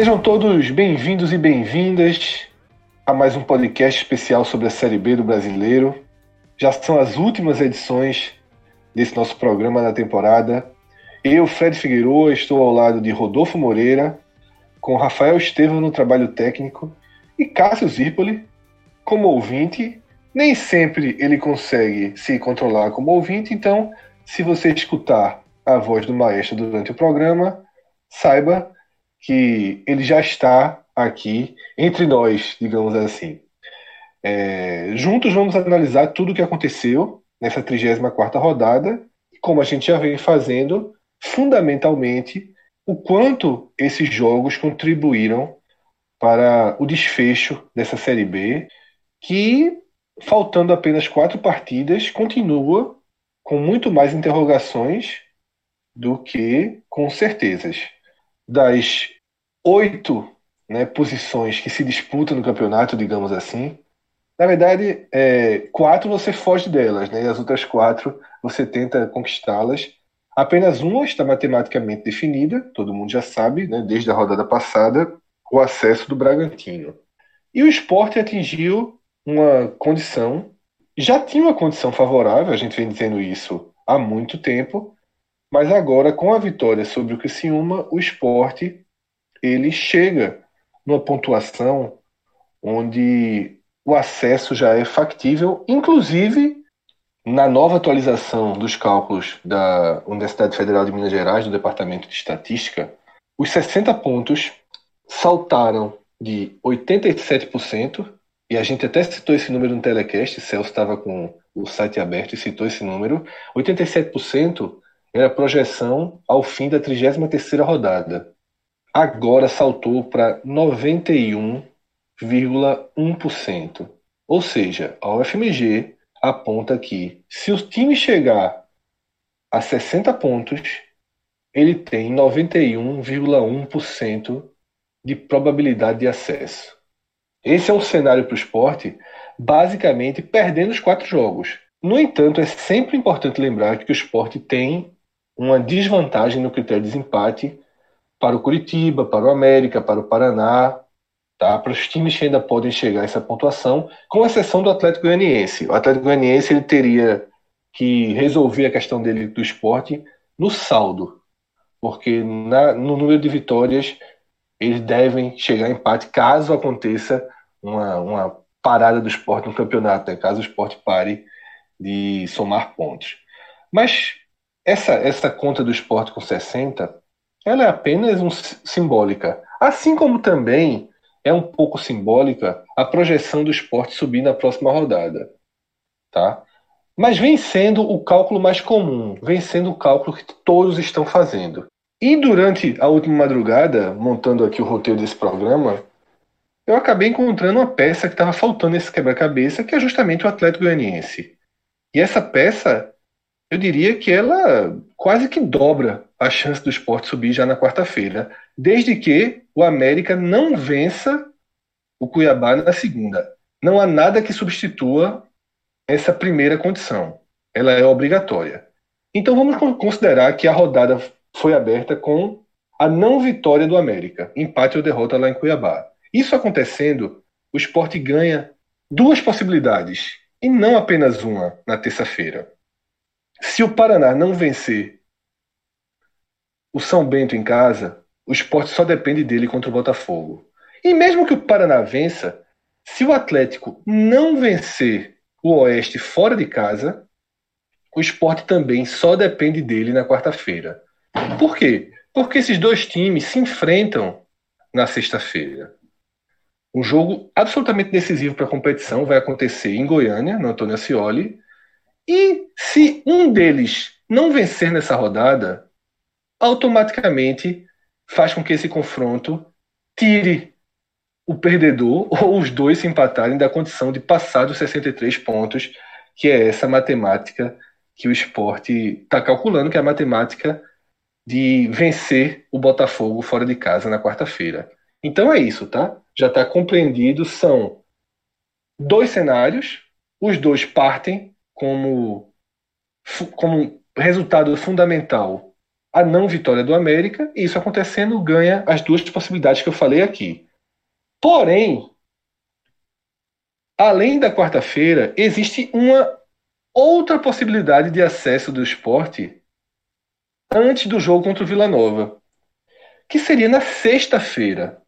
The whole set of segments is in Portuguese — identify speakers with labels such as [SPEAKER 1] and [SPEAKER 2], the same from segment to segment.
[SPEAKER 1] Sejam todos bem-vindos e bem-vindas a mais um podcast especial sobre a Série B do Brasileiro. Já são as últimas edições desse nosso programa da temporada. Eu, Fred Figueiredo, estou ao lado de Rodolfo Moreira, com Rafael Estevam no trabalho técnico e Cássio Zirpoli como ouvinte. Nem sempre ele consegue se controlar como ouvinte, então, se você escutar a voz do maestro durante o programa, saiba que ele já está aqui entre nós, digamos assim. É, juntos vamos analisar tudo o que aconteceu nessa 34ª rodada e como a gente já vem fazendo, fundamentalmente, o quanto esses jogos contribuíram para o desfecho dessa Série B, que, faltando apenas quatro partidas, continua com muito mais interrogações do que com certezas. Das oito né, posições que se disputam no campeonato, digamos assim, na verdade, é, quatro você foge delas, né? E as outras quatro você tenta conquistá-las. Apenas uma está matematicamente definida, todo mundo já sabe, né, desde a rodada passada, o acesso do Bragantino. E o esporte atingiu uma condição, já tinha uma condição favorável, a gente vem dizendo isso há muito tempo, mas agora com a vitória sobre o Criciúma, o esporte ele chega numa pontuação onde o acesso já é factível, inclusive na nova atualização dos cálculos da Universidade Federal de Minas Gerais, do Departamento de Estatística, os 60 pontos saltaram de 87%, e a gente até citou esse número no telecast, Celso estava com o site aberto e citou esse número, 87% era a projeção ao fim da 33ª rodada. Agora saltou para 91,1%. Ou seja, a UFMG aponta que se o time chegar a 60 pontos, ele tem 91,1% de probabilidade de acesso. Esse é um cenário para o esporte, basicamente perdendo os quatro jogos. No entanto, é sempre importante lembrar que o esporte tem uma desvantagem no critério de desempate para o Curitiba, para o América, para o Paraná, tá? para os times que ainda podem chegar a essa pontuação, com exceção do Atlético Goianiense. O Atlético Goianiense ele teria que resolver a questão dele do esporte no saldo, porque na, no número de vitórias eles devem chegar a empate caso aconteça uma, uma parada do esporte no campeonato, né? caso o esporte pare de somar pontos. Mas essa, essa conta do esporte com 60, ela é apenas um, simbólica. Assim como também é um pouco simbólica a projeção do esporte subir na próxima rodada. Tá? Mas vem sendo o cálculo mais comum, vem sendo o cálculo que todos estão fazendo. E durante a última madrugada, montando aqui o roteiro desse programa, eu acabei encontrando uma peça que estava faltando nesse quebra-cabeça, que é justamente o Atlético Goianiense. E essa peça, eu diria que ela quase que dobra a chance do esporte subir já na quarta-feira, desde que o América não vença o Cuiabá na segunda. Não há nada que substitua essa primeira condição. Ela é obrigatória. Então vamos considerar que a rodada foi aberta com a não vitória do América, empate ou derrota lá em Cuiabá. Isso acontecendo, o esporte ganha duas possibilidades, e não apenas uma na terça-feira. Se o Paraná não vencer o São Bento em casa, o esporte só depende dele contra o Botafogo. E mesmo que o Paraná vença, se o Atlético não vencer o Oeste fora de casa, o esporte também só depende dele na quarta-feira. Por quê? Porque esses dois times se enfrentam na sexta-feira. Um jogo absolutamente decisivo para a competição vai acontecer em Goiânia, no Antônio Ascioli. E se um deles não vencer nessa rodada, automaticamente faz com que esse confronto tire o perdedor ou os dois se empatarem da condição de passar dos 63 pontos, que é essa matemática que o esporte está calculando, que é a matemática de vencer o Botafogo fora de casa na quarta-feira. Então é isso, tá? Já está compreendido, são dois cenários, os dois partem como, como resultado fundamental a não vitória do América, e isso acontecendo ganha as duas possibilidades que eu falei aqui. Porém, além da quarta-feira, existe uma outra possibilidade de acesso do esporte antes do jogo contra o Vila Nova, que seria na sexta-feira.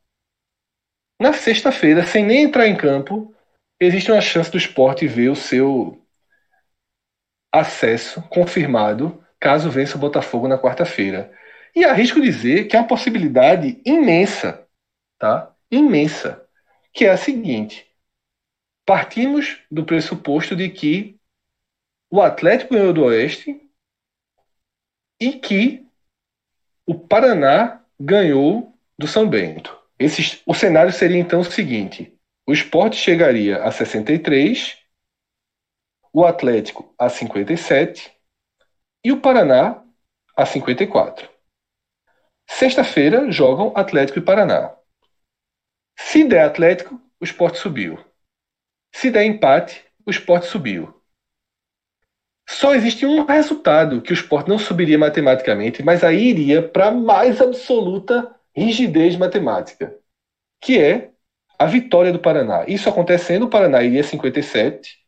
[SPEAKER 1] Na sexta-feira, sem nem entrar em campo, existe uma chance do esporte ver o seu acesso confirmado caso vença o Botafogo na quarta-feira. E arrisco dizer que é uma possibilidade imensa, tá? Imensa, que é a seguinte: partimos do pressuposto de que o Atlético ganhou do Oeste e que o Paraná ganhou do São Bento. Esse, o cenário seria então o seguinte: o esporte chegaria a 63, o Atlético a 57 e o Paraná a 54. Sexta-feira jogam Atlético e Paraná. Se der Atlético, o esporte subiu. Se der empate, o esporte subiu. Só existe um resultado que o esporte não subiria matematicamente, mas aí iria para mais absoluta rigidez matemática, que é a vitória do Paraná. Isso acontecendo, o Paraná iria a 57,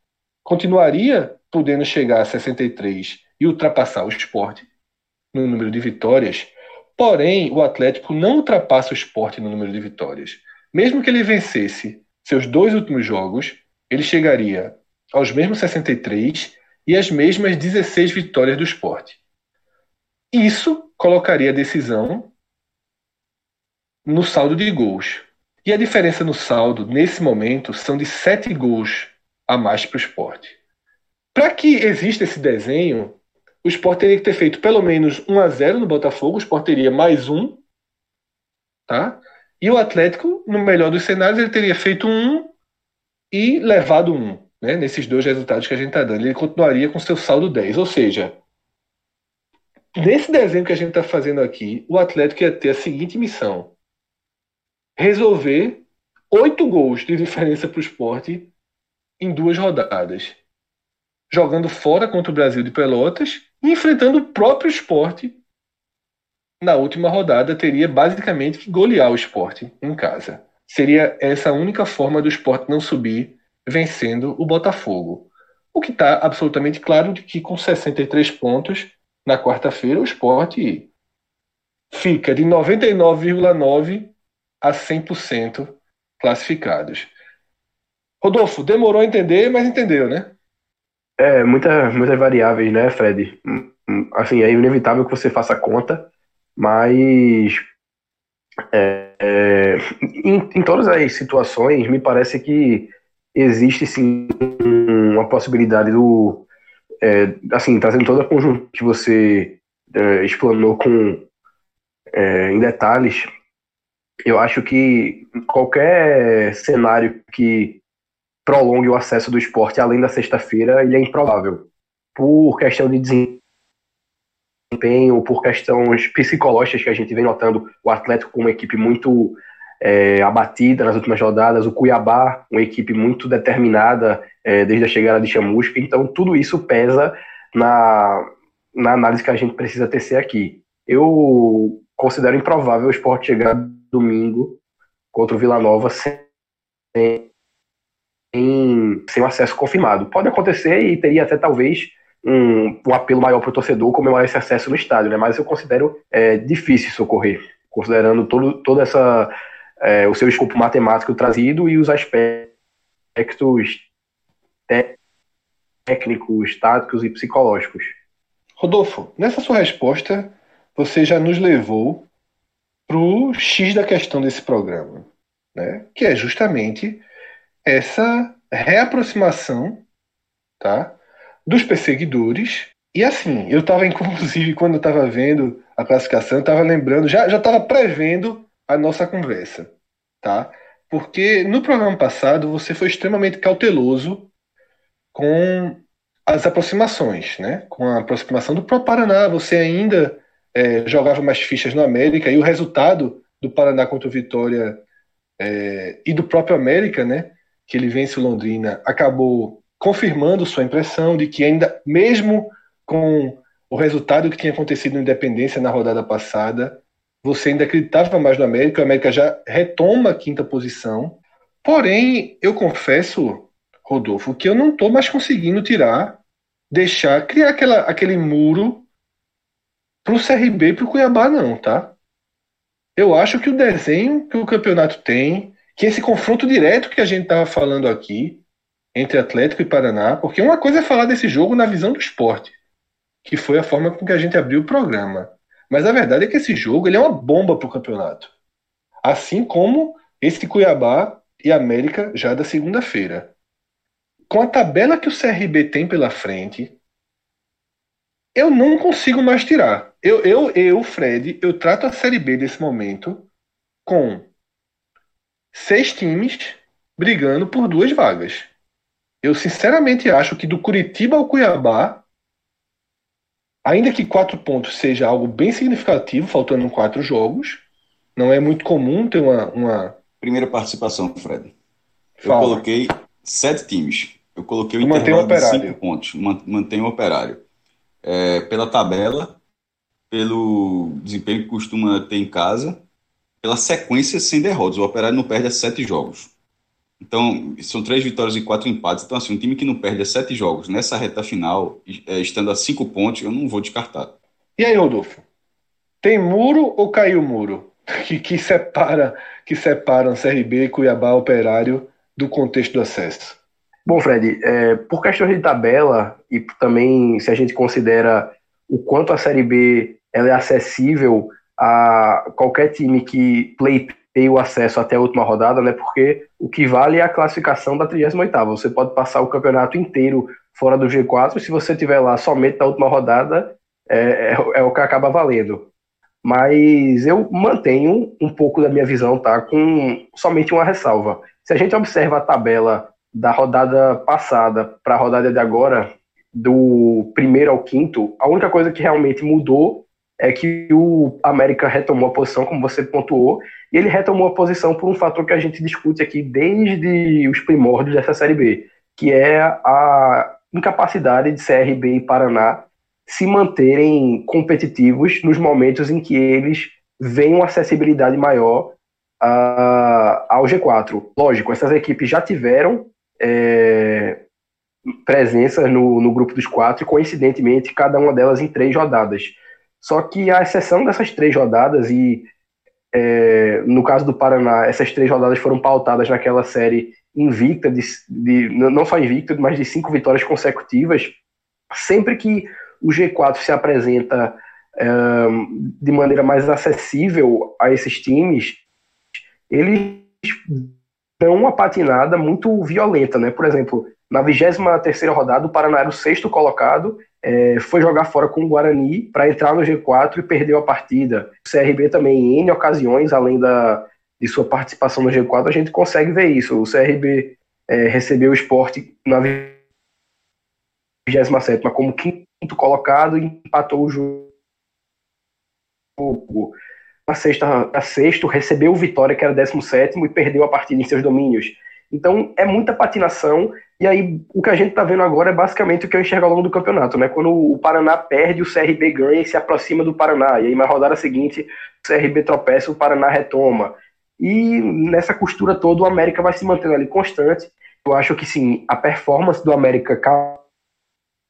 [SPEAKER 1] continuaria podendo chegar a 63 e ultrapassar o esporte no número de vitórias, porém o Atlético não ultrapassa o esporte no número de vitórias. Mesmo que ele vencesse seus dois últimos jogos, ele chegaria aos mesmos 63 e as mesmas 16 vitórias do esporte. Isso colocaria a decisão no saldo de gols. E a diferença no saldo, nesse momento, são de 7 gols a mais para o esporte. Para que exista esse desenho, o esporte teria que ter feito pelo menos 1 a 0 no Botafogo, o esporte teria mais um, tá? E o Atlético, no melhor dos cenários, ele teria feito um e levado um né, nesses dois resultados que a gente está dando. Ele continuaria com seu saldo 10. Ou seja, nesse desenho que a gente está fazendo aqui, o Atlético ia ter a seguinte missão: resolver oito gols de diferença para o esporte em duas rodadas. Jogando fora contra o Brasil de Pelotas e enfrentando o próprio esporte na última rodada, teria basicamente que golear o esporte em casa. Seria essa a única forma do esporte não subir vencendo o Botafogo. O que está absolutamente claro de que com 63 pontos na quarta-feira o esporte fica de 99,9% a 100% classificados. Rodolfo, demorou a entender, mas entendeu, né?
[SPEAKER 2] É, muita, muitas variáveis, né, Fred? Hum, hum, assim, é inevitável que você faça conta, mas é, é, em, em todas as situações, me parece que existe sim uma possibilidade do. É, assim, trazendo toda a conjunto que você é, explanou com, é, em detalhes, eu acho que qualquer cenário que prolongue o acesso do esporte além da sexta-feira, ele é improvável. Por questão de desempenho, por questões psicológicas que a gente vem notando o Atlético como uma equipe muito é, abatida nas últimas rodadas, o Cuiabá, uma equipe muito determinada é, desde a chegada de Chamusca, então tudo isso pesa na, na análise que a gente precisa tecer aqui. Eu considero improvável o esporte chegar domingo contra o Vila Nova sem, sem um acesso confirmado. Pode acontecer e teria até talvez um, um apelo maior para o torcedor comemorar esse acesso no estádio, né? mas eu considero é, difícil isso ocorrer, considerando todo, toda essa é, o seu escopo matemático trazido e os aspectos técnicos, táticos e psicológicos.
[SPEAKER 1] Rodolfo, nessa sua resposta, você já nos levou para o X da questão desse programa, né? que é justamente essa reaproximação tá? dos perseguidores. E assim, eu estava, inclusive, quando eu estava vendo a classificação, estava lembrando, já estava prevendo a nossa conversa tá? Porque no programa passado você foi extremamente cauteloso com as aproximações, né? Com a aproximação do próprio Paraná, você ainda é, jogava mais fichas no América e o resultado do Paraná contra o Vitória é, e do próprio América, né? Que ele vence o Londrina, acabou confirmando sua impressão de que ainda, mesmo com o resultado que tinha acontecido no Independência na rodada passada. Você ainda acreditava mais no América, o América já retoma a quinta posição. Porém, eu confesso, Rodolfo, que eu não estou mais conseguindo tirar, deixar, criar aquela, aquele muro para o CRB e para o Cuiabá, não, tá? Eu acho que o desenho que o campeonato tem, que esse confronto direto que a gente estava falando aqui, entre Atlético e Paraná, porque uma coisa é falar desse jogo na visão do esporte, que foi a forma com que a gente abriu o programa. Mas a verdade é que esse jogo ele é uma bomba para o campeonato. Assim como esse Cuiabá e América já da segunda-feira. Com a tabela que o CRB tem pela frente, eu não consigo mais tirar. Eu, eu, eu, Fred, eu trato a Série B desse momento com seis times brigando por duas vagas. Eu sinceramente acho que do Curitiba ao Cuiabá, ainda que quatro pontos seja algo bem significativo, faltando quatro jogos, não é muito comum ter uma. uma...
[SPEAKER 3] Primeira participação, Fred. Eu Fala. coloquei sete times. Eu coloquei o
[SPEAKER 1] intervalo de
[SPEAKER 3] cinco pontos. Mantém o operário. É, pela tabela, pelo desempenho que costuma ter em casa, pela sequência sem derrotas. O operário não perde a sete jogos. Então, são três vitórias e quatro empates. Então, assim, um time que não perde a sete jogos nessa reta final, é, estando a cinco pontos, eu não vou descartar.
[SPEAKER 1] E aí, Rodolfo? Tem muro ou caiu o muro? Que, que separa que separam CRB, Cuiabá, Operário do contexto do acesso?
[SPEAKER 2] Bom, Fred, é, por questões de tabela e também se a gente considera o quanto a Série B ela é acessível a qualquer time que pleiteie o acesso até a última rodada, né? Porque o que vale é a classificação da 38ª. Você pode passar o campeonato inteiro fora do G4, se você tiver lá somente na última rodada, é, é, é o que acaba valendo. Mas eu mantenho um pouco da minha visão, tá? Com somente uma ressalva. Se a gente observa a tabela da rodada passada para a rodada de agora, do primeiro ao quinto, a única coisa que realmente mudou é que o América retomou a posição, como você pontuou, e ele retomou a posição por um fator que a gente discute aqui desde os primórdios dessa Série B, que é a incapacidade de CRB e Paraná se manterem competitivos nos momentos em que eles veem uma acessibilidade maior uh, ao G4. Lógico, essas equipes já tiveram é, presença no, no grupo dos quatro, coincidentemente, cada uma delas em três rodadas. Só que a exceção dessas três rodadas, e é, no caso do Paraná, essas três rodadas foram pautadas naquela série invicta, de, de, não só invicta, mas de cinco vitórias consecutivas. Sempre que o G4 se apresenta é, de maneira mais acessível a esses times, eles dão uma patinada muito violenta, né? Por exemplo, na 23 rodada, o Paraná era o sexto colocado, é, foi jogar fora com o Guarani para entrar no G4 e perdeu a partida. O CRB também, em ocasiões, além da, de sua participação no G4, a gente consegue ver isso. O CRB é, recebeu o esporte na 27 como quinto colocado e empatou o jogo. Na sexta, na sexto, recebeu o Vitória, que era 17 e perdeu a partida em seus domínios. Então é muita patinação e aí, o que a gente está vendo agora é basicamente o que eu enxergo ao longo do campeonato, né? Quando o Paraná perde, o CRB ganha e se aproxima do Paraná. E aí, na rodada seguinte, o CRB tropeça, o Paraná retoma. E nessa costura toda, o América vai se mantendo ali constante. Eu acho que sim, a performance do América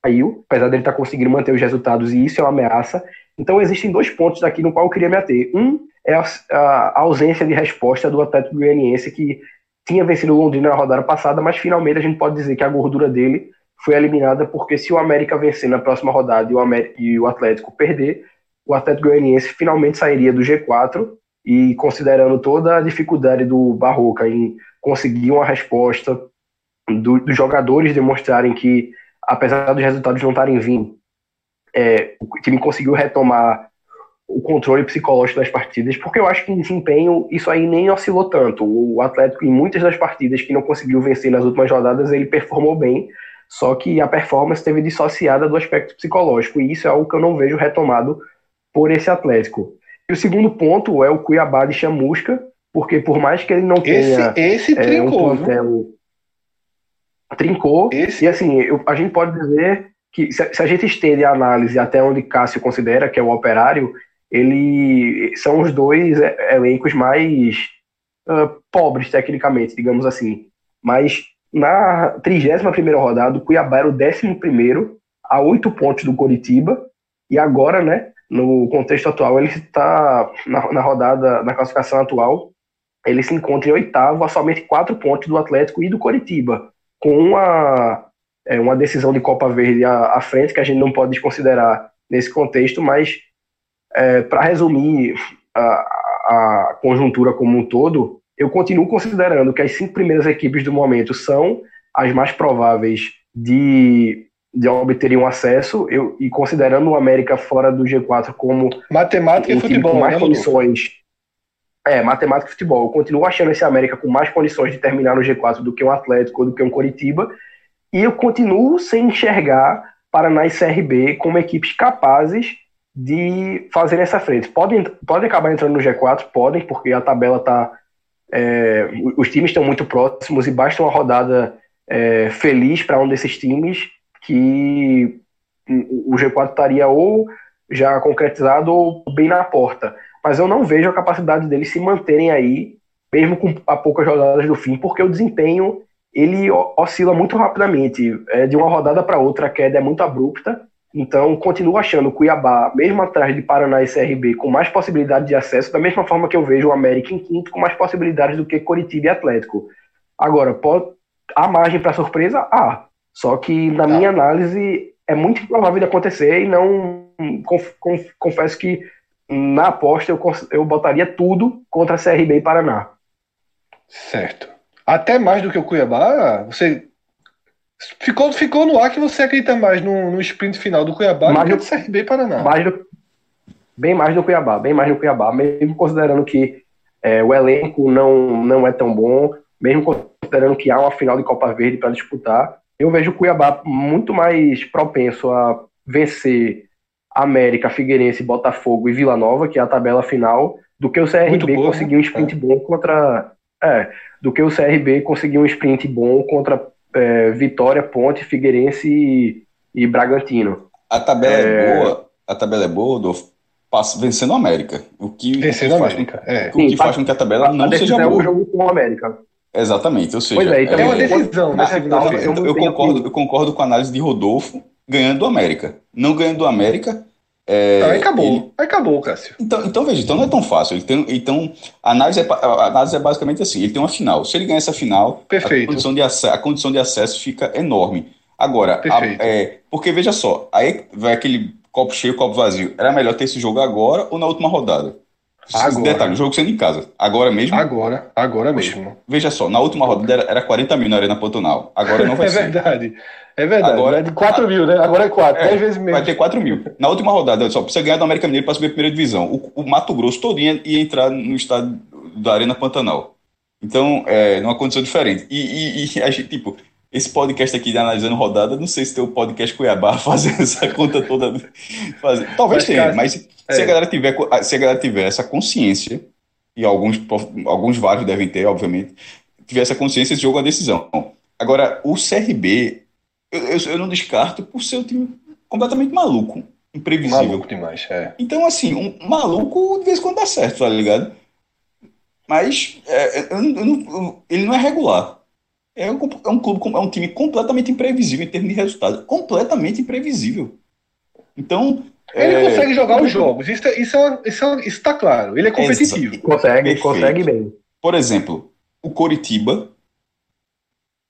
[SPEAKER 2] caiu, apesar dele estar tá conseguindo manter os resultados, e isso é uma ameaça. Então, existem dois pontos aqui no qual eu queria me ater. Um é a, a ausência de resposta do Atlético Goianiense, que tinha vencido o Londrina na rodada passada, mas finalmente a gente pode dizer que a gordura dele foi eliminada, porque se o América vencer na próxima rodada e o, América, e o Atlético perder, o Atlético Goianiense finalmente sairia do G4 e considerando toda a dificuldade do Barroca em conseguir uma resposta do, dos jogadores demonstrarem que, apesar dos resultados não estarem vindo, é, o time conseguiu retomar o controle psicológico das partidas, porque eu acho que em desempenho isso aí nem oscilou tanto. O Atlético, em muitas das partidas que não conseguiu vencer nas últimas rodadas, ele performou bem, só que a performance esteve dissociada do aspecto psicológico, e isso é algo que eu não vejo retomado por esse Atlético. E o segundo ponto é o Cuiabá de Chamusca, porque por mais que ele não tenha
[SPEAKER 1] esse, esse trincou,
[SPEAKER 2] é, um plantel, trincou, esse... e assim, eu, a gente pode dizer que se, se a gente estende a análise até onde Cássio considera que é o operário, ele são os dois elencos mais uh, pobres tecnicamente, digamos assim. Mas na 31 primeira rodada, o Cuiabá era o 11 primeiro a oito pontos do Coritiba e agora, né, no contexto atual, ele está na, na rodada, na classificação atual, ele se encontra em oitavo a somente quatro pontos do Atlético e do Coritiba, com uma, é, uma decisão de Copa Verde à, à, frente, que a gente não pode desconsiderar nesse contexto, mas é, para resumir a, a conjuntura como um todo, eu continuo considerando que as cinco primeiras equipes do momento são as mais prováveis de de obterem um acesso, eu, e considerando o América fora do G4 como
[SPEAKER 1] matemática um e futebol,
[SPEAKER 2] com mais né, condições. É, matemática e futebol. Eu continuo achando esse América com mais condições de terminar no G4 do que um Atlético ou do que um Coritiba. E eu continuo sem enxergar Paraná e CRB como equipes capazes de fazer essa frente. Podem, podem acabar entrando no G4? Podem, porque a tabela está. É, os times estão muito próximos e basta uma rodada é, feliz para um desses times que o G4 estaria ou já concretizado ou bem na porta. Mas eu não vejo a capacidade deles se manterem aí, mesmo com a poucas rodadas do fim, porque o desempenho ele oscila muito rapidamente. É, de uma rodada para outra a queda é muito abrupta. Então, continuo achando o Cuiabá, mesmo atrás de Paraná e CRB, com mais possibilidade de acesso, da mesma forma que eu vejo o América em quinto, com mais possibilidades do que Coritiba e Atlético. Agora, pode, há margem para surpresa? Há. Só que, na tá. minha análise, é muito improvável de acontecer e não. Conf, conf, confesso que na aposta eu, eu botaria tudo contra CRB e Paraná.
[SPEAKER 1] Certo. Até mais do que o Cuiabá, você. Ficou, ficou no ar que você acredita mais no, no sprint final do Cuiabá
[SPEAKER 2] mais
[SPEAKER 1] do que do CRB Paraná.
[SPEAKER 2] Mais do, bem mais do Cuiabá, bem mais do Cuiabá, mesmo considerando que é, o elenco não, não é tão bom, mesmo considerando que há uma final de Copa Verde para disputar, eu vejo o Cuiabá muito mais propenso a vencer América, Figueirense, Botafogo e Vila Nova, que é a tabela final, do que o CRB conseguir um né? sprint é. bom contra. É, do que o CRB conseguir um sprint bom contra é, Vitória, Ponte, Figueirense e, e, Bragantino.
[SPEAKER 3] A tabela é, é boa, a tabela é boa, Adolfo, vencendo a América. O que,
[SPEAKER 1] vencendo a América,
[SPEAKER 3] é. O que Sim, faz com que a tabela não a seja boa. É o jogo
[SPEAKER 2] com a América.
[SPEAKER 3] Exatamente, ou seja,
[SPEAKER 1] pois é, então é uma decisão.
[SPEAKER 3] Na final, eu, eu, concordo, eu concordo com a análise de Rodolfo ganhando o América. Não ganhando o América.
[SPEAKER 1] É, aí acabou, ele... aí acabou, Cássio.
[SPEAKER 3] Então, então, veja, então não é tão fácil. Ele tem, então, a análise, é, a análise é basicamente assim: ele tem uma final. Se ele ganhar essa final,
[SPEAKER 1] Perfeito.
[SPEAKER 3] A, condição de acesso, a condição de acesso fica enorme. Agora, a, é, porque veja só, aí vai aquele copo cheio, copo vazio. Era melhor ter esse jogo agora ou na última rodada? Agora. Detalhe, o jogo sendo em casa. Agora mesmo?
[SPEAKER 1] Agora, agora mesmo.
[SPEAKER 3] Veja só, na última rodada era, era 40 mil na Arena Pantanal. Agora não vai
[SPEAKER 1] é
[SPEAKER 3] ser.
[SPEAKER 1] É verdade. É verdade. Agora é de 4 mil, né? Agora é 4, é, 10 vezes menos.
[SPEAKER 3] Vai ter 4 mil. Na última rodada, só precisa ganhar do América Mineiro para subir a primeira divisão. O, o Mato Grosso todinho ia entrar no estado da Arena Pantanal. Então, é, numa condição diferente. E, e, e a gente, tipo, esse podcast aqui de analisando rodada, não sei se tem o podcast Cuiabá fazendo essa conta toda. Talvez mas, tenha, cara, mas é. se, a galera tiver, se a galera tiver essa consciência, e alguns, alguns vários devem ter, obviamente, tiver essa consciência, esse jogo é uma decisão. Agora, o CRB, eu, eu, eu não descarto por ser um time completamente maluco, imprevisível.
[SPEAKER 1] Maluco demais, é.
[SPEAKER 3] Então, assim, um maluco de vez em quando dá certo, tá ligado? Mas é, eu, eu, ele não é regular. É um, é um clube, é um time completamente imprevisível em termos de resultado. Completamente imprevisível. Então.
[SPEAKER 1] Ele é... consegue jogar os jogos, isso, é, isso, é, isso, é, isso tá claro. Ele é competitivo.
[SPEAKER 2] Consegue, Perfeito. consegue bem.
[SPEAKER 3] Por exemplo, o Coritiba.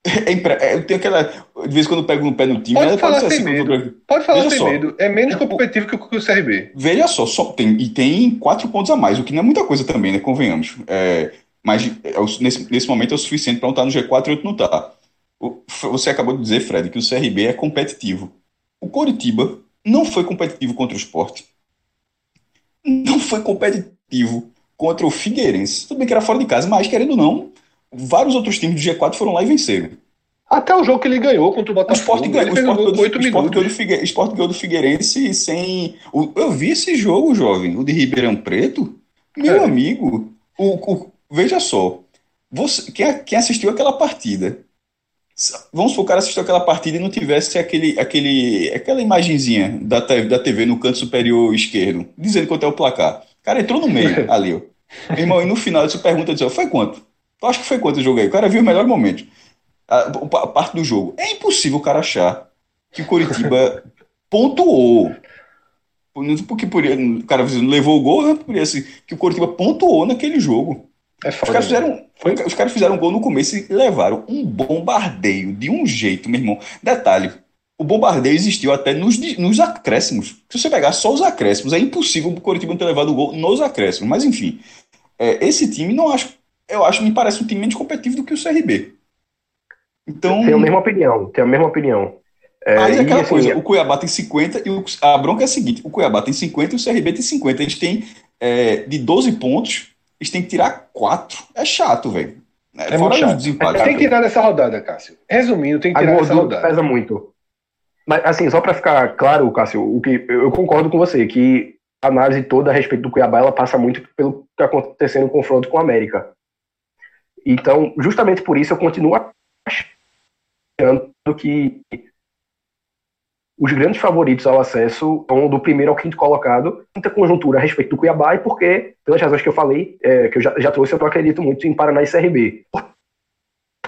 [SPEAKER 3] É, é, eu tenho aquela. De vez em quando eu pego no pé no time.
[SPEAKER 1] Pode falar sem assim, medo. Pode falar sem só, medo. É menos competitivo que o, que o CRB.
[SPEAKER 3] Veja só, só tem, e tem quatro pontos a mais, o que não é muita coisa também, né? Convenhamos. É, mas é nesse, nesse momento é o suficiente para um estar tá no G4 e outro não estar. Você acabou de dizer, Fred, que o CRB é competitivo. O Coritiba não foi competitivo contra o esporte. Não foi competitivo contra o Figueirense. Tudo bem que era fora de casa, mas querendo ou não, vários outros times do G4 foram lá e venceram.
[SPEAKER 1] Até o jogo que ele ganhou contra o Botafogo. O Sport ganhou, o Sport
[SPEAKER 3] ganhou, 8 minutos. Ganhou do, Figue, Sport ganhou do Figueirense sem. eu vi esse jogo, jovem, o de Ribeirão Preto. Meu é. amigo, o, o, veja só, você, quem, quem assistiu aquela partida Vamos supor que o cara assistiu aquela partida e não tivesse aquele, aquele, aquela imagenzinha da, da TV no canto superior esquerdo, dizendo quanto é o placar. O cara entrou no meio ali, ó. Meu irmão, e no final você pergunta, diz, foi quanto? Tu acha que foi quanto o jogo aí? O cara viu o melhor momento. A, a, parte do jogo. É impossível o cara achar que o Coritiba pontuou. Porque por, o cara levou o gol, né? por assim, que o Coritiba pontuou naquele jogo. É os, caras fizeram, foi? os caras fizeram um gol no começo e levaram um bombardeio de um jeito, meu irmão. Detalhe, o bombardeio existiu até nos, nos acréscimos. Se você pegar só os acréscimos, é impossível o Coritiba não ter levado o gol nos acréscimos. Mas enfim, é, esse time não acho, eu acho, me parece um time menos competitivo do que o CRB.
[SPEAKER 2] Então, tenho a mesma opinião, tenho a mesma opinião.
[SPEAKER 3] É, Mas é aquela assim, coisa, o Cuiabá tem 50 e o, a bronca é a seguinte: o Cuiabá tem 50 e o CRB tem 50. Eles têm é, de 12 pontos, eles têm que tirar 4. É chato, velho.
[SPEAKER 1] É, é muito chato. Tem que tirar dessa rodada, Cássio. Resumindo, tem que tirar dessa rodada.
[SPEAKER 2] pesa muito. Mas, assim, só para ficar claro, Cássio, o que eu concordo com você, que a análise toda a respeito do Cuiabá, ela passa muito pelo que está acontecendo no confronto com o América. Então, justamente por isso, eu continuo achando que os grandes favoritos ao acesso são do primeiro ao quinto colocado, muita conjuntura a respeito do Cuiabá e porque, pelas razões que eu falei, é, que eu já, já trouxe, eu não acredito muito em Paraná e CRB. Por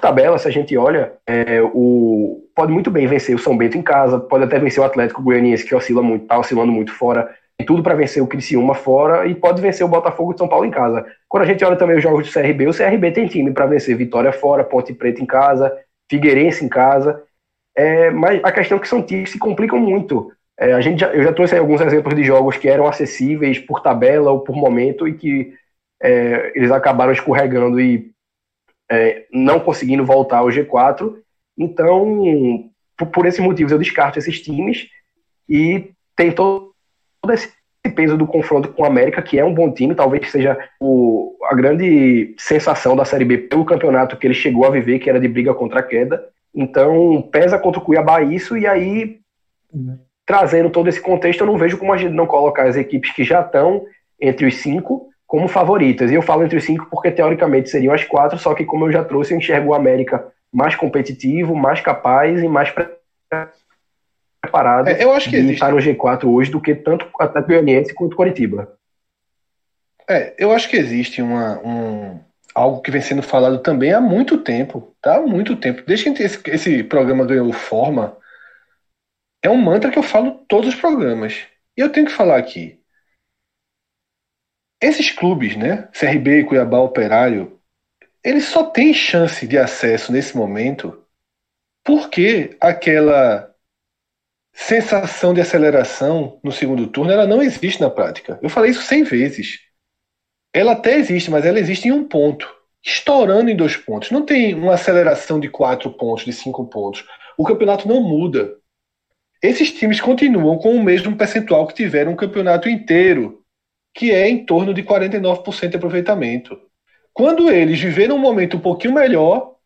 [SPEAKER 2] tabela, se a gente olha, é, o, pode muito bem vencer o São Bento em casa, pode até vencer o Atlético Goianiense, que oscila muito, está oscilando muito fora, tem tudo para vencer o Criciúma fora e pode vencer o Botafogo de São Paulo em casa. Quando a gente olha também os jogos do CRB, o CRB tem time para vencer Vitória fora, Ponte Preta em casa, Figueirense em casa. É, mas a questão é que são times que se complicam muito. É, a gente já, eu já trouxe alguns exemplos de jogos que eram acessíveis por tabela ou por momento e que é, eles acabaram escorregando e é, não conseguindo voltar ao G4. Então, por, por esses motivos, eu descarto esses times e tem todo, esse peso do confronto com o América, que é um bom time, talvez seja o, a grande sensação da Série B pelo campeonato que ele chegou a viver, que era de briga contra a queda. Então, pesa contra o Cuiabá isso, e aí, trazendo todo esse contexto, eu não vejo como a gente não colocar as equipes que já estão entre os cinco como favoritas. E eu falo entre os cinco porque, teoricamente, seriam as quatro, só que, como eu já trouxe, eu enxergo o América mais competitivo, mais capaz e mais preparado
[SPEAKER 1] é, eu acho que de
[SPEAKER 2] estar no G4 hoje do que tanto o Atlético Goianiense quanto o Coritiba.
[SPEAKER 1] É, eu acho que existe uma, um, algo que vem sendo falado também há muito tempo, tá? Há muito tempo. Desde que esse, esse programa ganhou forma, é um mantra que eu falo todos os programas. E eu tenho que falar aqui. Esses clubes, né? CRB, Cuiabá, Operário, eles só têm chance de acesso nesse momento porque aquela sensação de aceleração no segundo turno ela não existe na prática. Eu falei isso 100 vezes. Ela até existe, mas ela existe em um ponto, estourando em dois pontos. Não tem uma aceleração de quatro pontos, de cinco pontos. O campeonato não muda. Esses times continuam com o mesmo percentual que tiveram o campeonato inteiro, que é em torno de 49% de aproveitamento. Quando eles viveram um momento um pouquinho melhor,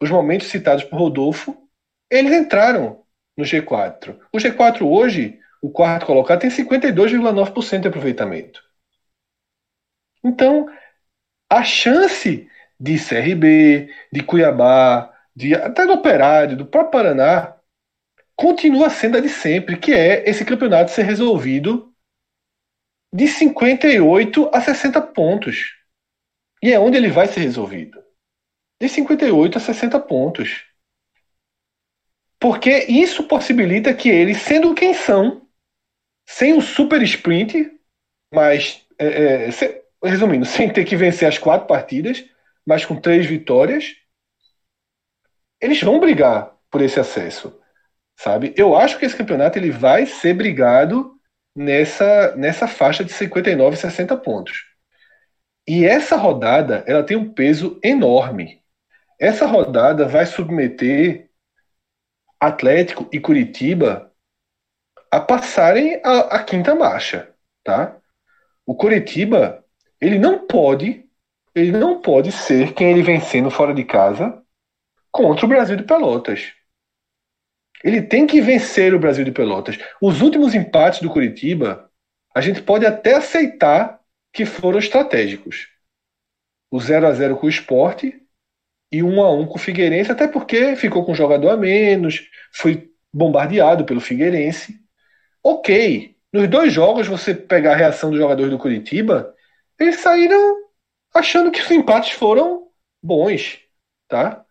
[SPEAKER 1] os momentos citados por Rodolfo, eles entraram no G4. O G4 hoje, o quarto colocado, tem 52,9% de aproveitamento. Então, a chance de CRB, de Cuiabá, de, até do Operário, do próprio Paraná, continua sendo a de sempre, que é esse campeonato ser resolvido de 58 a 60 pontos. E é onde ele vai ser resolvido. De 58 a 60 pontos. Porque isso possibilita que eles, sendo quem são, sem o super sprint, mas é, é, resumindo, sem ter que vencer as quatro partidas, mas com três vitórias, eles vão brigar por esse acesso, sabe? Eu acho que esse campeonato ele vai ser brigado nessa, nessa faixa de 59, 60 pontos. E essa rodada, ela tem um peso enorme. Essa rodada vai submeter Atlético e Curitiba a passarem a, a quinta marcha, tá? O Curitiba ele não pode, ele não pode ser quem ele vencendo fora de casa contra o Brasil de Pelotas. Ele tem que vencer o Brasil de Pelotas. Os últimos empates do Curitiba, a gente pode até aceitar que foram estratégicos. O 0 a 0 com o esporte e um a um com o Figueirense, até porque ficou com um jogador a menos, foi bombardeado pelo Figueirense. Ok, nos dois jogos, você pegar a reação dos jogadores do Curitiba, eles saíram achando que os empates foram bons, tá?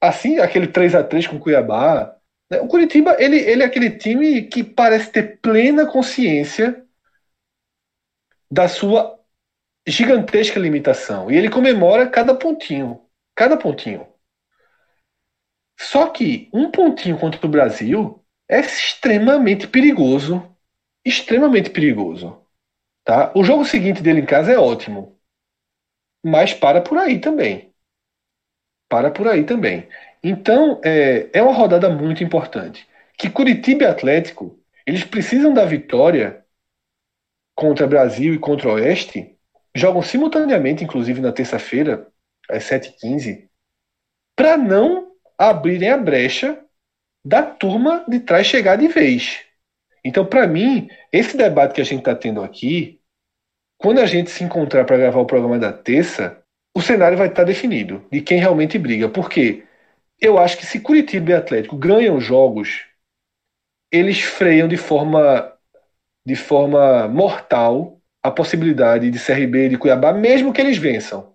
[SPEAKER 1] Assim, aquele 3 a 3 com o Cuiabá. Né? O Curitiba, ele, ele é aquele time que parece ter plena consciência da sua gigantesca limitação. E ele comemora cada pontinho. Cada pontinho. Só que um pontinho contra o Brasil é extremamente perigoso. Extremamente perigoso. Tá? O jogo seguinte dele em casa é ótimo. Mas para por aí também. Para por aí também. Então, é, é uma rodada muito importante. Que Curitiba e Atlético, eles precisam da vitória contra Brasil e contra Oeste, jogam simultaneamente, inclusive na terça-feira, às 7h15, para não abrirem a brecha da turma de trás chegar de vez. Então, para mim, esse debate que a gente está tendo aqui, quando a gente se encontrar para gravar o programa da terça, o cenário vai estar tá definido de quem realmente briga. Porque eu acho que se Curitiba e Atlético ganham jogos, eles freiam de forma, de forma mortal a possibilidade de CRB e de Cuiabá, mesmo que eles vençam.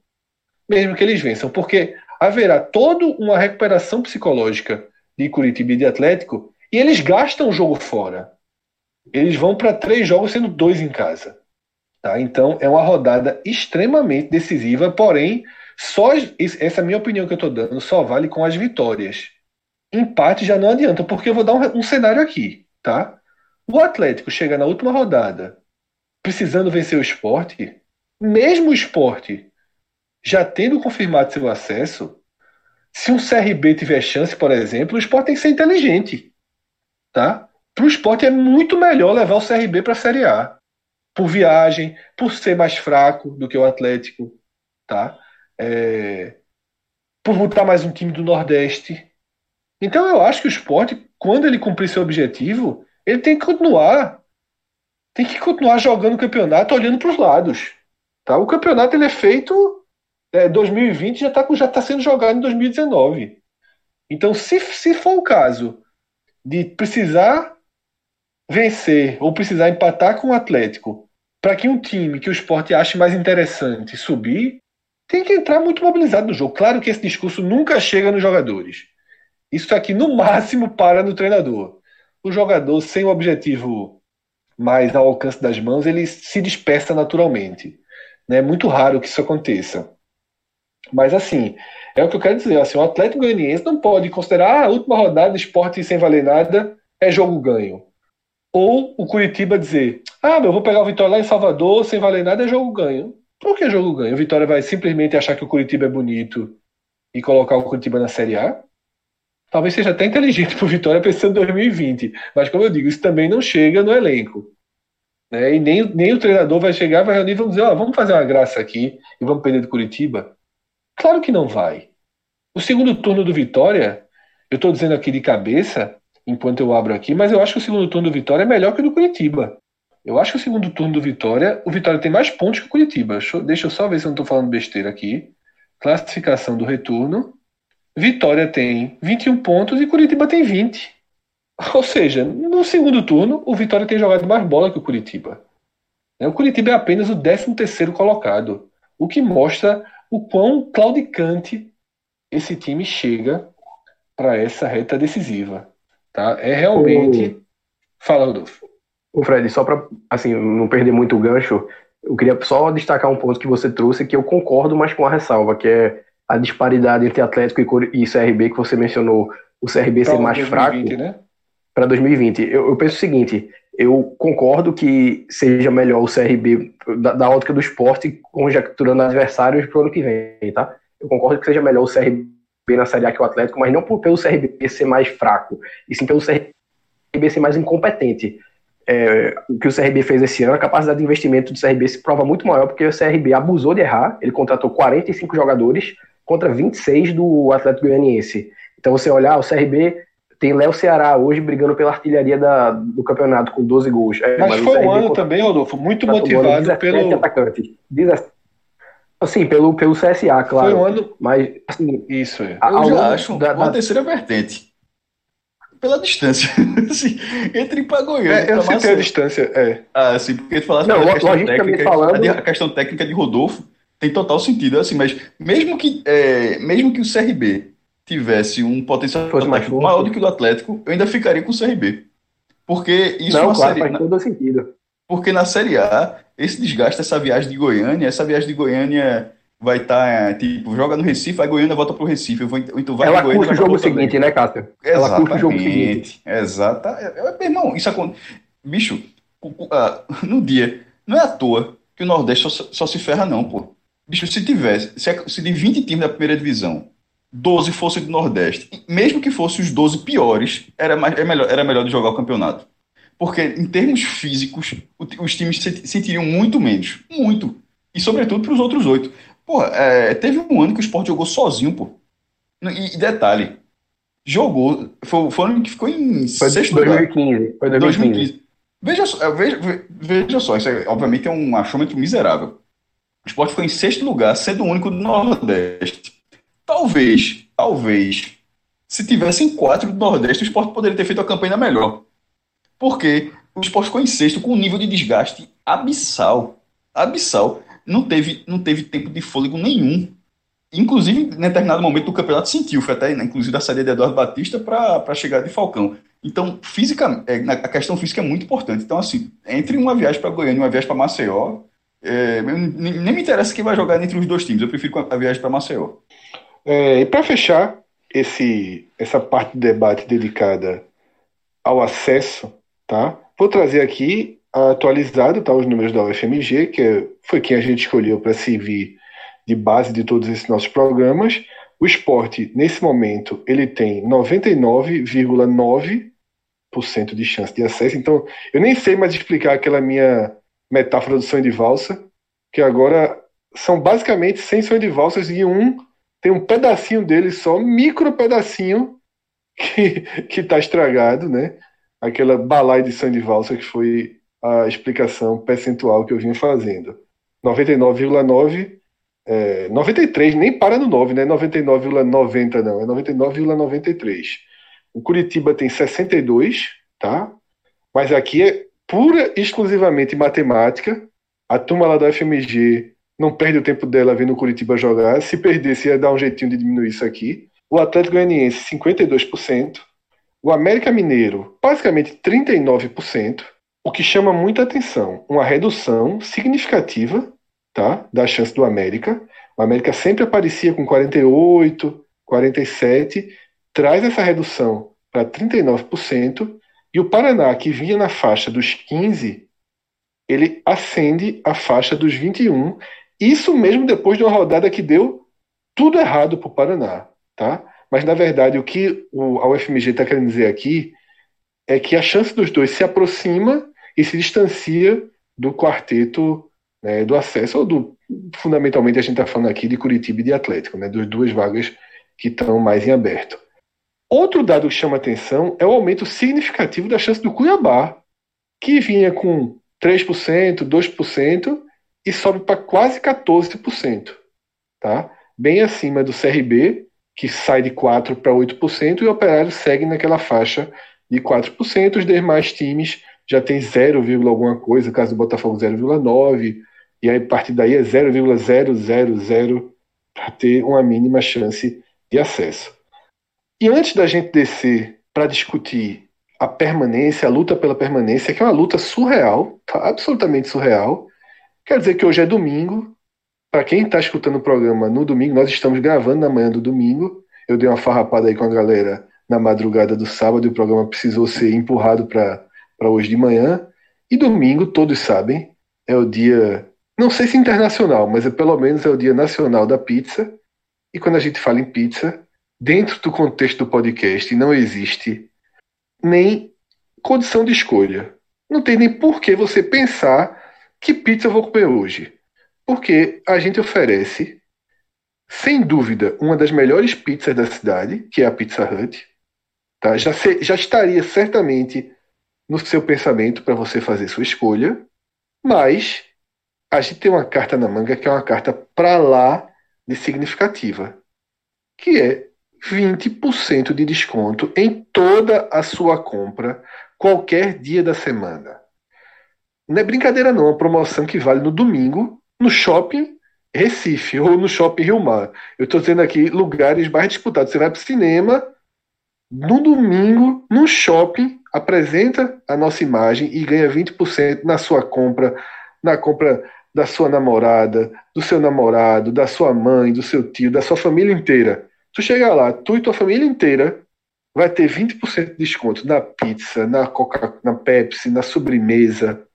[SPEAKER 1] Mesmo que eles vençam. Porque haverá toda uma recuperação psicológica de Curitiba e de Atlético e eles gastam o jogo fora. Eles vão para três jogos, sendo dois em casa. Tá? Então é uma rodada extremamente decisiva, porém, só essa é minha opinião que eu estou dando só vale com as vitórias. Empate já não adianta, porque eu vou dar um, um cenário aqui. Tá? O Atlético chega na última rodada precisando vencer o esporte, mesmo o esporte já tendo confirmado seu acesso, se um CRB tiver chance, por exemplo, o esporte tem que ser inteligente. Tá? Para o esporte é muito melhor levar o CRB para a Série A. Por viagem, por ser mais fraco do que o Atlético. Tá? É... Por botar mais um time do Nordeste. Então eu acho que o esporte, quando ele cumprir seu objetivo, ele tem que continuar. Tem que continuar jogando o campeonato olhando para os lados. Tá? O campeonato ele é feito é, 2020 já está já tá sendo jogado em 2019. Então, se, se for o caso de precisar vencer ou precisar empatar com o Atlético para que um time que o esporte ache mais interessante subir, tem que entrar muito mobilizado no jogo. Claro que esse discurso nunca chega nos jogadores. Isso aqui, no máximo, para no treinador. O jogador, sem o objetivo mais ao alcance das mãos, ele se dispersa naturalmente. Né? É muito raro que isso aconteça. Mas assim, é o que eu quero dizer. Assim, o Atlético Goianiense não pode considerar ah, a última rodada de esporte sem valer nada é jogo ganho. Ou o Curitiba dizer, ah, eu vou pegar o Vitória lá em Salvador sem valer nada é jogo ganho. Por que jogo ganho? O Vitória vai simplesmente achar que o Curitiba é bonito e colocar o Curitiba na Série A? Talvez seja até inteligente para o Vitória pensando em 2020. Mas, como eu digo, isso também não chega no elenco. Né? E nem, nem o treinador vai chegar, vai reunir e dizer, ó, vamos fazer uma graça aqui e vamos perder do Curitiba. Claro que não vai. O segundo turno do Vitória, eu estou dizendo aqui de cabeça, enquanto eu abro aqui, mas eu acho que o segundo turno do Vitória é melhor que o do Curitiba. Eu acho que o segundo turno do Vitória, o Vitória tem mais pontos que o Curitiba. Deixa eu, só ver se eu não estou falando besteira aqui. Classificação do retorno. Vitória tem 21 pontos e Curitiba tem 20. Ou seja, no segundo turno, o Vitória tem jogado mais bola que o Curitiba. O Curitiba é apenas o 13 terceiro colocado, o que mostra o quão claudicante esse time chega para essa reta decisiva. Tá? É realmente. O... Fala, Rodolfo.
[SPEAKER 2] O Fred, só para assim, não perder muito o gancho, eu queria só destacar um ponto que você trouxe que eu concordo, mas com a ressalva, que é a disparidade entre Atlético e CRB que você mencionou, o CRB pra ser mais 2020, fraco né? para 2020. Eu, eu penso o seguinte: eu concordo que seja melhor o CRB da, da ótica do esporte, conjecturando adversários para o ano que vem, tá? Eu concordo que seja melhor o CRB na Série A que o Atlético, mas não por, pelo CRB ser mais fraco, e sim pelo CRB ser mais incompetente. É, o que o CRB fez esse ano, a capacidade de investimento do CRB se prova muito maior, porque o CRB abusou de errar, ele contratou 45 jogadores contra 26 do Atlético Goianiense. Então você olhar, o CRB tem Léo Ceará hoje brigando pela artilharia da, do campeonato com 12 gols.
[SPEAKER 1] É, mas, mas foi um ano também, Rodolfo, muito tá motivado pelo.
[SPEAKER 2] Atacante. Assim, pelo, pelo CSA, claro.
[SPEAKER 1] Foi um ano.
[SPEAKER 2] Mas, assim,
[SPEAKER 1] Isso é.
[SPEAKER 3] Eu já acho
[SPEAKER 2] da-
[SPEAKER 3] uma
[SPEAKER 2] da-
[SPEAKER 3] terceira vertente. Pela distância. assim, entre para Goiânia
[SPEAKER 1] É, eu
[SPEAKER 3] pra
[SPEAKER 1] citei a distância. É.
[SPEAKER 3] Ah, sim, porque tu falasse
[SPEAKER 2] Não, lo-
[SPEAKER 3] questão técnica,
[SPEAKER 2] falando-
[SPEAKER 3] a, de- a questão técnica de Rodolfo tem total sentido, assim, mas mesmo que, é, mesmo que o CRB tivesse um potencial
[SPEAKER 2] Fosse mais
[SPEAKER 3] técnico
[SPEAKER 2] forte.
[SPEAKER 3] maior do que o do Atlético, eu ainda ficaria com o CRB. Porque isso
[SPEAKER 2] não,
[SPEAKER 3] na
[SPEAKER 2] claro,
[SPEAKER 3] série,
[SPEAKER 2] faz
[SPEAKER 3] na-
[SPEAKER 2] todo sentido.
[SPEAKER 3] porque na Série A, esse desgaste, essa viagem de Goiânia, essa viagem de Goiânia vai estar, tipo, joga no Recife, aí Goiânia volta pro Recife, eu vou, ou então vai
[SPEAKER 2] Ela
[SPEAKER 3] Goiânia,
[SPEAKER 2] curte o jogo seguinte, né, Cássio? Ela curte o jogo seguinte.
[SPEAKER 3] Exata. É, é, meu irmão, isso acontece. Bicho, ah, no dia, não é à toa que o Nordeste só, só se ferra, não, pô. Bicho, se tivesse, se, é- se de 20 times da primeira divisão, 12 fossem do Nordeste, mesmo que fossem os 12 piores, era, mais, é melhor, era melhor de jogar o campeonato. Porque, em termos físicos, os times se- sentiriam muito menos. Muito. E, sobretudo, para os outros oito. Porra, é, teve um ano que o Sport jogou sozinho, pô. E, e detalhe, jogou. Foi, foi o ano que ficou em
[SPEAKER 2] Foi
[SPEAKER 3] sexto lugar.
[SPEAKER 2] 2015. Foi 2015.
[SPEAKER 3] 2015. Veja só, é, veja, ve- veja só, isso é, obviamente é um achômetro miserável. O Sport ficou em sexto lugar, sendo o único do Nordeste. Talvez, talvez, se tivessem quatro do Nordeste, o Sport poderia ter feito a campanha melhor. Porque o Sport ficou em sexto com um nível de desgaste abissal. Abissal. Não teve, não teve tempo de fôlego nenhum. Inclusive, em determinado momento do campeonato, sentiu. Foi até, inclusive, da saída de Eduardo Batista para a chegada de Falcão. Então, física, é, a questão física é muito importante. Então, assim, entre uma viagem para Goiânia e uma viagem para Maceió, é, nem, nem me interessa quem vai jogar entre os dois times. Eu prefiro a viagem para Maceió.
[SPEAKER 1] É, e para fechar esse, essa parte do debate dedicada ao acesso, tá? Vou trazer aqui atualizado, tá, os números da UFMG, que é- foi quem a gente escolheu para servir de base de todos esses nossos programas. O esporte, nesse momento, ele tem 99,9% de chance de acesso. Então, eu nem sei mais explicar aquela minha metáfora do sonho de valsa, que agora são basicamente 100 sonhos de valsas e um tem um pedacinho dele só, micro pedacinho que, que tá estragado, né? Aquela balaia de de valsa que foi a explicação percentual que eu vinha fazendo. 99,9 é, 93, nem para no 9, né? 99,90 não, é 99,93. O Curitiba tem 62, tá? Mas aqui é pura exclusivamente matemática. A turma lá da FMG não perde o tempo dela vendo o Curitiba jogar. Se perdesse, ia dar um jeitinho de diminuir isso aqui. O Atlético Goianiense, 52%. O América Mineiro, basicamente 39%. O que chama muita atenção, uma redução significativa tá, da chance do América. O América sempre aparecia com 48, 47, traz essa redução para 39%. E o Paraná, que vinha na faixa dos 15, ele ascende à faixa dos 21. Isso mesmo depois de uma rodada que deu tudo errado para o Paraná, tá? Mas na verdade o que o, a UFMG está querendo dizer aqui é que a chance dos dois se aproxima e se distancia do quarteto né, do acesso, ou do fundamentalmente a gente está falando aqui de Curitiba e de Atlético, né, das duas vagas que estão mais em aberto. Outro dado que chama atenção é o aumento significativo da chance do Cuiabá, que vinha com 3%, 2% e sobe para quase 14%, tá? Bem acima do CRB, que sai de 4 para 8% e o Operário segue naquela faixa de 4%, os demais times já tem 0, alguma coisa, no caso do Botafogo 0,9, e aí a partir daí é 0,000 para ter uma mínima chance de acesso. E antes da gente descer para discutir a permanência, a luta pela permanência, que é uma luta surreal, tá? absolutamente surreal. Quer dizer que hoje é domingo. Para quem está escutando o programa no domingo, nós estamos gravando na manhã do domingo. Eu dei uma farrapada aí com a galera na madrugada do sábado e o programa precisou ser empurrado para hoje de manhã. E domingo, todos sabem, é o dia, não sei se internacional, mas é, pelo menos é o dia nacional da pizza. E quando a gente fala em pizza, dentro do contexto do podcast, não existe nem condição de escolha. Não tem nem por que você pensar que pizza eu vou comer hoje. Porque a gente oferece, sem dúvida, uma das melhores pizzas da cidade, que é a Pizza Hut. Tá? Já, se, já estaria certamente no seu pensamento para você fazer sua escolha, mas a gente tem uma carta na manga que é uma carta para lá de significativa, que é 20% de desconto em toda a sua compra, qualquer dia da semana. Não é brincadeira não, é uma promoção que vale no domingo, no shopping Recife ou no shopping Rio Mar. Eu estou dizendo aqui lugares mais disputados. Você vai para o cinema, no domingo, no shopping, apresenta a nossa imagem e ganha 20% na sua compra, na compra da sua namorada, do seu namorado, da sua mãe, do seu tio, da sua família inteira. Tu chega lá, tu e tua família inteira vai ter 20% de desconto na pizza, na Coca, na Pepsi, na sobremesa,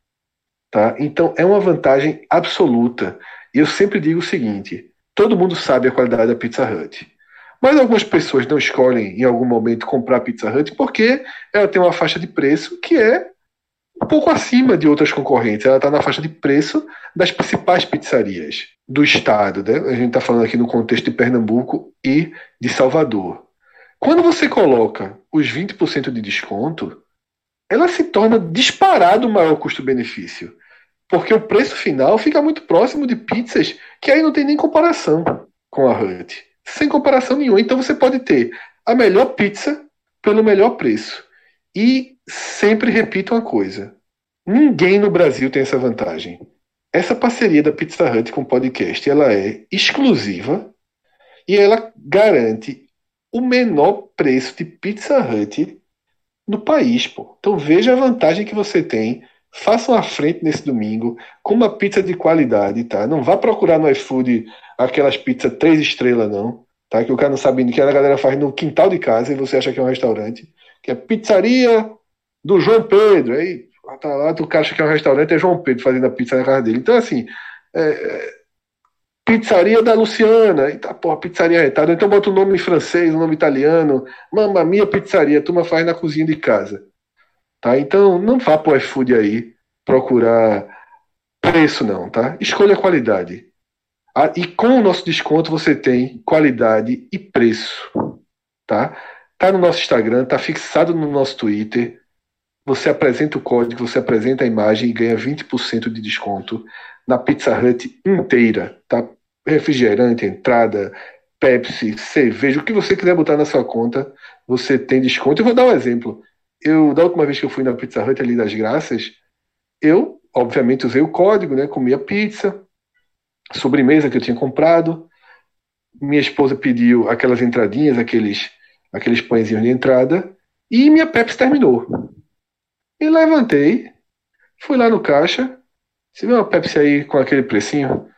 [SPEAKER 1] tá? Então é uma vantagem absoluta. E eu sempre digo o seguinte: todo mundo sabe a qualidade da Pizza Hut. Mas algumas pessoas não escolhem em algum momento comprar Pizza Hut porque ela tem uma faixa de preço que é um pouco acima de outras concorrentes. Ela está na faixa de preço das principais pizzarias do estado. Né? A gente está falando aqui no contexto de Pernambuco e de Salvador. Quando você coloca os 20% de desconto, ela se torna disparado o maior custo-benefício. Porque o preço final fica muito próximo de pizzas que aí não tem nem comparação com a Hut. Sem comparação nenhuma. Então você pode ter a melhor pizza pelo melhor preço. E sempre repito uma coisa: ninguém no Brasil tem essa vantagem. Essa parceria da Pizza Hut com o podcast ela é exclusiva e ela garante o menor preço de Pizza Hut no país. Pô. Então veja a vantagem que você tem. Faça uma frente nesse domingo com uma pizza de qualidade, tá? Não vá procurar no iFood aquelas pizzas três estrelas, não. Tá? Que o cara não sabe que a galera faz no quintal de casa e você acha que é um restaurante. Que é pizzaria do João Pedro. Aí tá lá, tu acha que é um restaurante, é João Pedro fazendo a pizza na casa dele. Então, assim, é, é pizzaria da Luciana. Tá, porra, pizzaria retada. Então bota o um nome em francês, um nome italiano. Mamma mia pizzaria. A turma faz na cozinha de casa. Tá? Então, não vá pro iFood aí procurar preço, não, tá? Escolha qualidade. Ah, e com o nosso desconto você tem qualidade e preço, tá? Tá no nosso Instagram, tá fixado no nosso Twitter. Você apresenta o código, você apresenta a imagem e ganha 20% de desconto na Pizza Hut inteira, tá? Refrigerante, entrada, Pepsi, cerveja, o que você quiser botar na sua conta, você tem desconto. Eu vou dar um exemplo. Eu, da última vez que eu fui na Pizza Hut ali das Graças, eu, obviamente, usei o código, né? Comi a pizza, sobremesa que eu tinha comprado. Minha esposa pediu aquelas entradinhas, aqueles, aqueles pãezinhos de entrada. E minha Pepsi terminou. E levantei, fui lá no caixa. Você vê uma Pepsi aí com aquele precinho?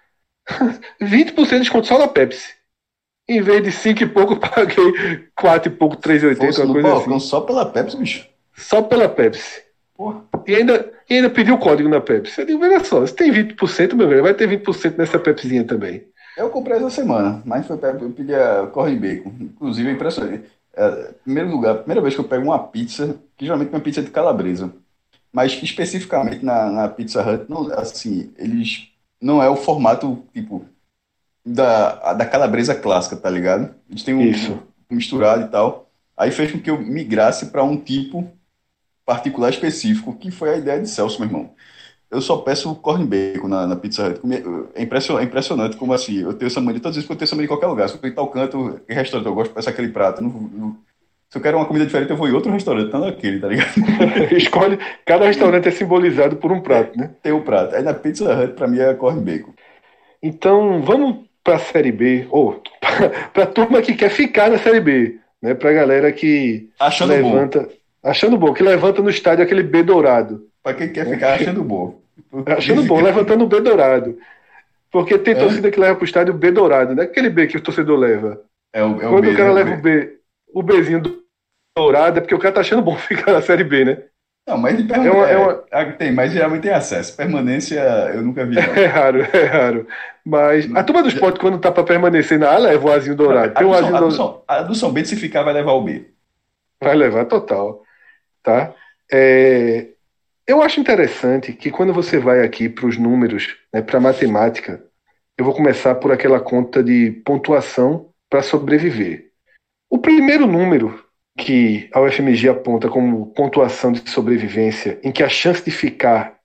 [SPEAKER 1] 20% de desconto só na Pepsi. Em vez de 5 e pouco, paguei 4 e pouco, 3,80, uma coisa assim.
[SPEAKER 3] Só pela Pepsi, bicho?
[SPEAKER 1] Só pela Pepsi. Porra. E ainda, e ainda pediu o código na Pepsi. Eu digo, olha só, se tem 20%, meu velho, vai ter 20% nessa Pepsinha também.
[SPEAKER 3] Eu comprei essa semana, mas foi eu pedi a corre bacon. Inclusive, é impressionante. É, primeiro lugar, primeira vez que eu pego uma pizza, que geralmente é uma pizza de calabresa, mas especificamente na, na Pizza Hut, não, assim, eles não é o formato tipo da, da calabresa clássica, tá ligado? Eles têm um, Isso. um misturado e tal. Aí fez com que eu migrasse para um tipo particular específico, que foi a ideia de Celso, meu irmão. Eu só peço corn bacon na, na Pizza Hut. É impressionante, é impressionante como assim, eu tenho essa mania, todas as vezes que eu tenho essa mania em qualquer lugar. Se eu tô em tal canto, em restaurante, eu gosto de peçar aquele prato. Não, não, se eu quero uma comida diferente, eu vou em outro restaurante, não naquele, tá ligado?
[SPEAKER 1] Escolhe, cada restaurante é simbolizado por um prato, né?
[SPEAKER 3] Tem um prato. Aí na Pizza Hut, pra mim, é corn bacon.
[SPEAKER 1] Então, vamos pra Série B, ou pra turma que quer ficar na Série B, né? Pra galera que
[SPEAKER 3] Achando
[SPEAKER 1] levanta...
[SPEAKER 3] Bom
[SPEAKER 1] Achando bom, que levanta no estádio aquele B dourado.
[SPEAKER 3] Para quem quer ficar achando bom.
[SPEAKER 1] achando bom, levantando o B dourado. Porque tem é. torcida que leva pro estádio o B dourado, não é aquele B que o torcedor leva.
[SPEAKER 3] É o, é
[SPEAKER 1] o Quando
[SPEAKER 3] B,
[SPEAKER 1] o cara
[SPEAKER 3] é o
[SPEAKER 1] leva o B, o Bzinho dourado, é porque o cara tá achando bom ficar na Série B, né?
[SPEAKER 3] Não, mas de permanência. É uma, é uma... É, tem, mas geralmente tem acesso. Permanência eu nunca vi. Não.
[SPEAKER 1] É raro, é raro. Mas a turma do esporte, quando tá pra permanecer na A, leva o Azinho dourado.
[SPEAKER 3] A, tem um a, do São, a, do São, a do São Bento, se ficar, vai levar o B.
[SPEAKER 1] Vai levar total. Tá? É, eu acho interessante que quando você vai aqui para os números, né, para a matemática, eu vou começar por aquela conta de pontuação para sobreviver. O primeiro número que a UFMG aponta como pontuação de sobrevivência, em que a chance de ficar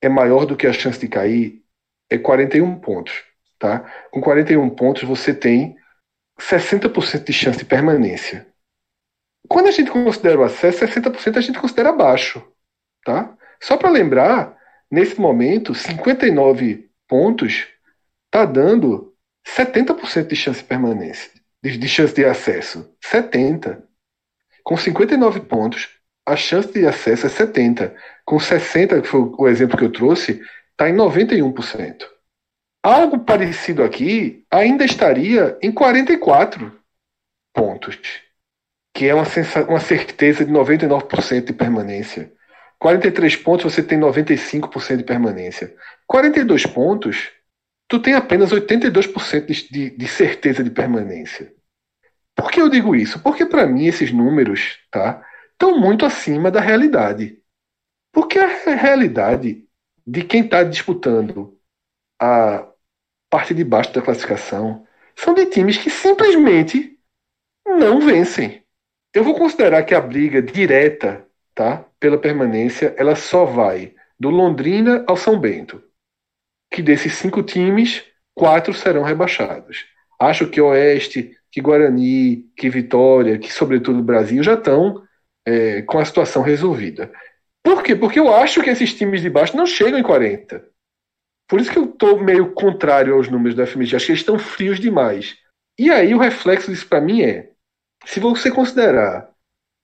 [SPEAKER 1] é maior do que a chance de cair, é 41 pontos. Tá? Com 41 pontos, você tem 60% de chance de permanência. Quando a gente considera o acesso, 60% a gente considera baixo. Tá? Só para lembrar, nesse momento, 59 pontos está dando 70% de chance de permanência, de, de chance de acesso. 70. Com 59 pontos, a chance de acesso é 70. Com 60, que foi o exemplo que eu trouxe, está em 91%. Algo parecido aqui ainda estaria em 44 pontos, que é uma, uma certeza de 99% de permanência. 43 pontos você tem 95% de permanência. 42 pontos, tu tem apenas 82% de, de, de certeza de permanência. Por que eu digo isso? Porque para mim esses números, tá, estão muito acima da realidade. Porque a realidade de quem está disputando a parte de baixo da classificação são de times que simplesmente não vencem. Eu vou considerar que a briga direta, tá, pela permanência, ela só vai do Londrina ao São Bento. Que desses cinco times, quatro serão rebaixados. Acho que Oeste, que Guarani, que Vitória, que sobretudo o Brasil já estão é, com a situação resolvida. Por quê? Porque eu acho que esses times de baixo não chegam em 40. Por isso que eu estou meio contrário aos números da FMG. Acho que eles estão frios demais. E aí o reflexo disso para mim é: se você considerar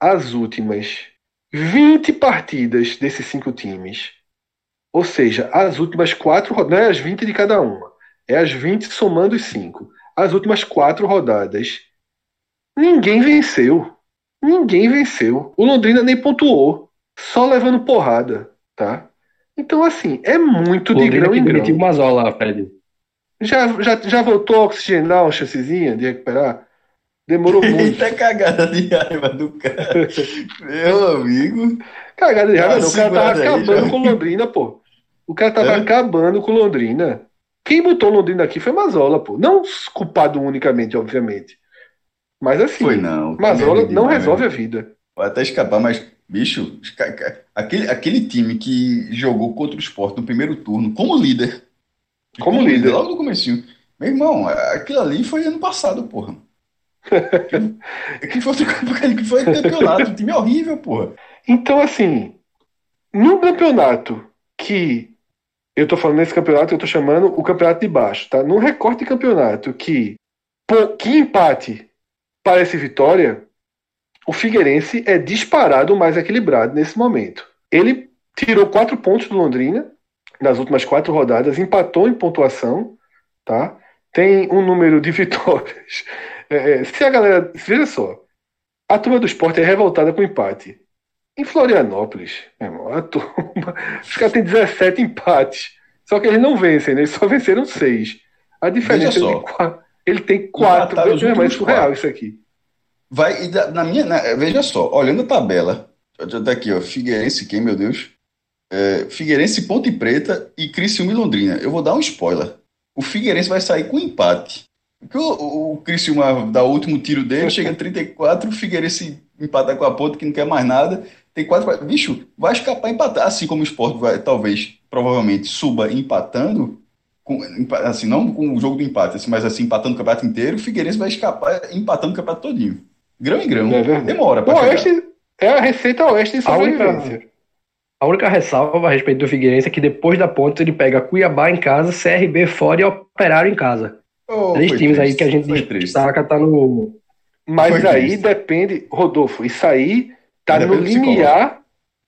[SPEAKER 1] as últimas 20 partidas desses cinco times, ou seja, as últimas quatro rodadas, não é as 20 de cada uma, é as 20 somando os cinco. As últimas quatro rodadas, ninguém venceu. Ninguém venceu. O Londrina nem pontuou, só levando porrada, tá? Então, assim, é muito de grão em grão.
[SPEAKER 2] uma zola, Fred.
[SPEAKER 1] Já, já, já voltou a oxigenar uma chancezinha de recuperar? Demorou muito.
[SPEAKER 3] Eita cagada de raiva do cara. Meu amigo.
[SPEAKER 1] Cagada de raiva não. O cara tava aí, acabando já. com Londrina, pô. O cara tava é? acabando com Londrina. Quem botou Londrina aqui foi Mazola, pô. Não culpado unicamente, obviamente. Mas assim,
[SPEAKER 3] foi não.
[SPEAKER 1] Mazola não resolve a vida.
[SPEAKER 3] Pode até escapar, mas, bicho, aquele, aquele time que jogou contra o esporte no primeiro turno como líder.
[SPEAKER 1] Como, como líder. líder.
[SPEAKER 3] Logo no começo. Meu irmão, aquilo ali foi ano passado, porra. que foi, que foi campeonato, um time horrível, porra.
[SPEAKER 1] Então, assim, no campeonato que eu tô falando nesse campeonato, eu tô chamando o campeonato de baixo, tá? Num recorte de campeonato que, que empate parece vitória, o Figueirense é disparado mais equilibrado nesse momento. Ele tirou quatro pontos do Londrina nas últimas quatro rodadas, empatou em pontuação, tá? Tem um número de vitórias é, é, se a galera. Veja só. A turma do esporte é revoltada com empate. Em Florianópolis, meu irmão, a turma. Os caras têm 17 empates. Só que eles não vencem, né? Eles só venceram 6. A diferença é de quatro. Ele tem 4. Meu irmão, é surreal isso aqui.
[SPEAKER 3] Vai, na minha, na, veja só, olhando a tabela, tá aqui, ó, Figueirense, quem, meu Deus? É, Figueirense, Ponte Preta e Criciúma e Londrina. Eu vou dar um spoiler. O Figueirense vai sair com empate. O, o Criciúma dá o último tiro dele, chega a 34, o Figueirense empata com a ponta, que não quer mais nada. Tem quatro. Bicho, vai escapar empatar. Assim como o esporte vai, talvez, provavelmente, suba empatando. Com, assim, não com o jogo do empate, assim, mas assim, empatando o campeonato inteiro, o Figueirense vai escapar empatando o campeonato todinho. Grão em grão. É Demora
[SPEAKER 1] para Oeste é a receita oeste de sobrevivência.
[SPEAKER 2] A única ressalva a respeito do Figueirense é que depois da ponta ele pega Cuiabá em casa, CRB fora e Operário em casa. Oh, Três times triste, aí que a gente destaca tá no.
[SPEAKER 1] Mas foi aí triste. depende, Rodolfo, isso aí tá no limiar.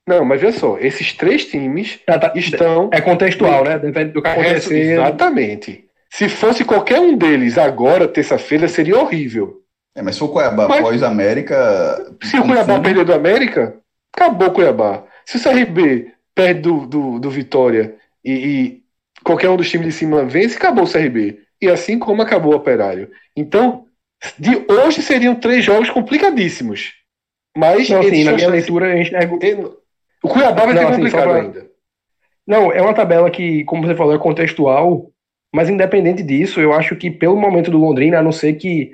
[SPEAKER 1] Não, mas veja só, esses três times tá, tá, estão.
[SPEAKER 2] É contextual, né? Depende do que acontecer.
[SPEAKER 1] Exatamente. Se fosse qualquer um deles agora, terça-feira, seria horrível.
[SPEAKER 3] É, mas se for Cuiabá mas, após América.
[SPEAKER 1] Se o Cuiabá fundo... perder do América, acabou o Cuiabá. Se o CRB perde do, do, do Vitória e, e, qualquer um dos times de cima vence, acabou o CRB e assim como acabou o Operário. Então, de hoje seriam três jogos complicadíssimos. Mas
[SPEAKER 2] não, assim, na minha leitura, a gente
[SPEAKER 1] O Cuiabá vai não, ser assim, complicado pra... ainda.
[SPEAKER 2] Não, é uma tabela que, como você falou, é contextual, mas independente disso, eu acho que pelo momento do Londrina, a não ser que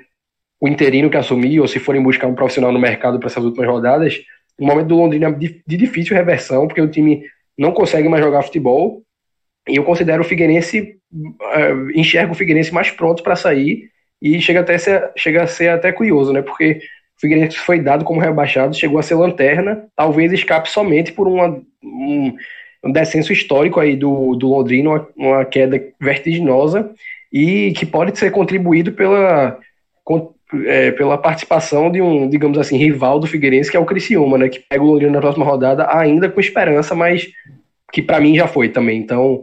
[SPEAKER 2] o interino que assumir, ou se forem buscar um profissional no mercado para essas últimas rodadas, o momento do Londrina é de difícil reversão, porque o time não consegue mais jogar futebol E eu considero o Figueirense, uh, enxergo o Figueirense mais pronto para sair e chega, até ser, chega a ser até curioso, né? Porque o Figueirense foi dado como rebaixado, chegou a ser lanterna, talvez escape somente por uma, um, um descenso histórico aí do, do Londrina, uma, uma, queda vertiginosa e que pode ser contribuído pela, é, pela participação de um, digamos assim, rival do Figueirense, que é o Criciúma, né? Que pega o Londrina na próxima rodada ainda com esperança, mas que para mim já foi também. Então,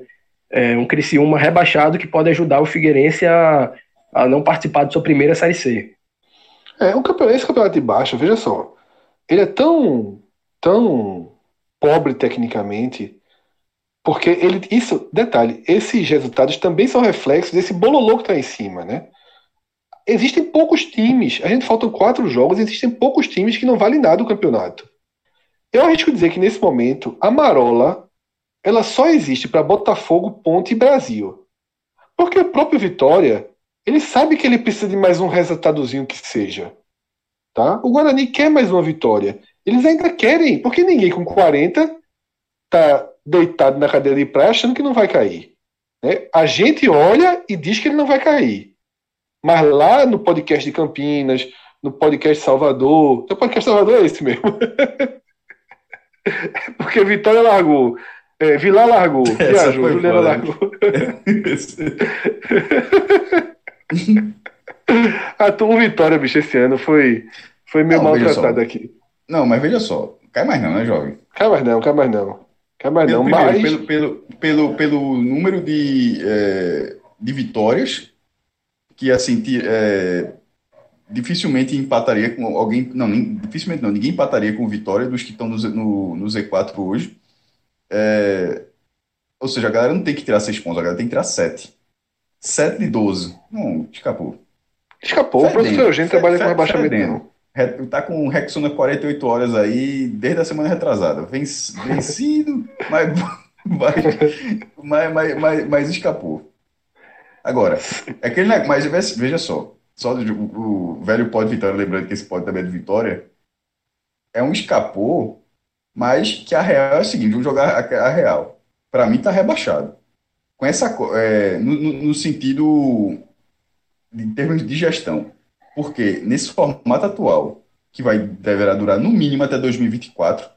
[SPEAKER 2] é um Criciúma rebaixado que pode ajudar o Figueirense a a não participar de sua primeira Série C.
[SPEAKER 1] É, um campeonato, esse campeonato de baixo, veja só, ele é tão, tão pobre tecnicamente, porque ele, isso, detalhe, esses resultados também são reflexos desse bololô que está em cima, né? Existem poucos times, a gente faltam quatro jogos, existem poucos times que não valem nada o campeonato. Eu arrisco dizer que nesse momento a Marola ela só existe para Botafogo, Ponte e Brasil. Porque o próprio Vitória ele sabe que ele precisa de mais um resultadozinho que seja. Tá? O Guarani quer mais uma vitória. Eles ainda querem, porque ninguém com 40 tá deitado na cadeira de praia achando que não vai cair. Né? A gente olha e diz que ele não vai cair. Mas lá no podcast de Campinas, no podcast Salvador, o podcast Salvador é esse mesmo. porque Vitória largou, é, Vila largou, viajou, Juliana largou. a tua Vitória, bicho, esse ano foi, foi meio não, maltratado aqui.
[SPEAKER 3] Não, mas veja só, cai mais não, né, jovem?
[SPEAKER 1] Cai mais não, cai mais não. Cai mais
[SPEAKER 3] pelo,
[SPEAKER 1] não,
[SPEAKER 3] primeiro, mas... Pelo, pelo, pelo, pelo número de, é, de vitórias, que assim, é, dificilmente empataria com alguém, não, nem, dificilmente não, ninguém empataria com Vitória dos que estão no, no, no Z4 hoje. É, ou seja, a galera não tem que tirar seis pontos, a galera tem que tirar sete. 7 de 12. Não, escapou.
[SPEAKER 1] Escapou. Fedendo. O professor Eugênio trabalha com rebaixamento.
[SPEAKER 3] Tá com Rexona 48 horas aí, desde a semana retrasada. Vencido, mas, mas, mas, mas, mas, escapou. Agora, é aquele, mas veja só, só o, o velho pode Vitória, lembrando que esse pode também é de Vitória, é um escapou, mas que a real é o seguinte, vamos jogar a, real. Para mim tá rebaixado com essa é, no, no, sentido em termos de gestão, porque nesse formato atual que vai deverá durar no mínimo até 2024,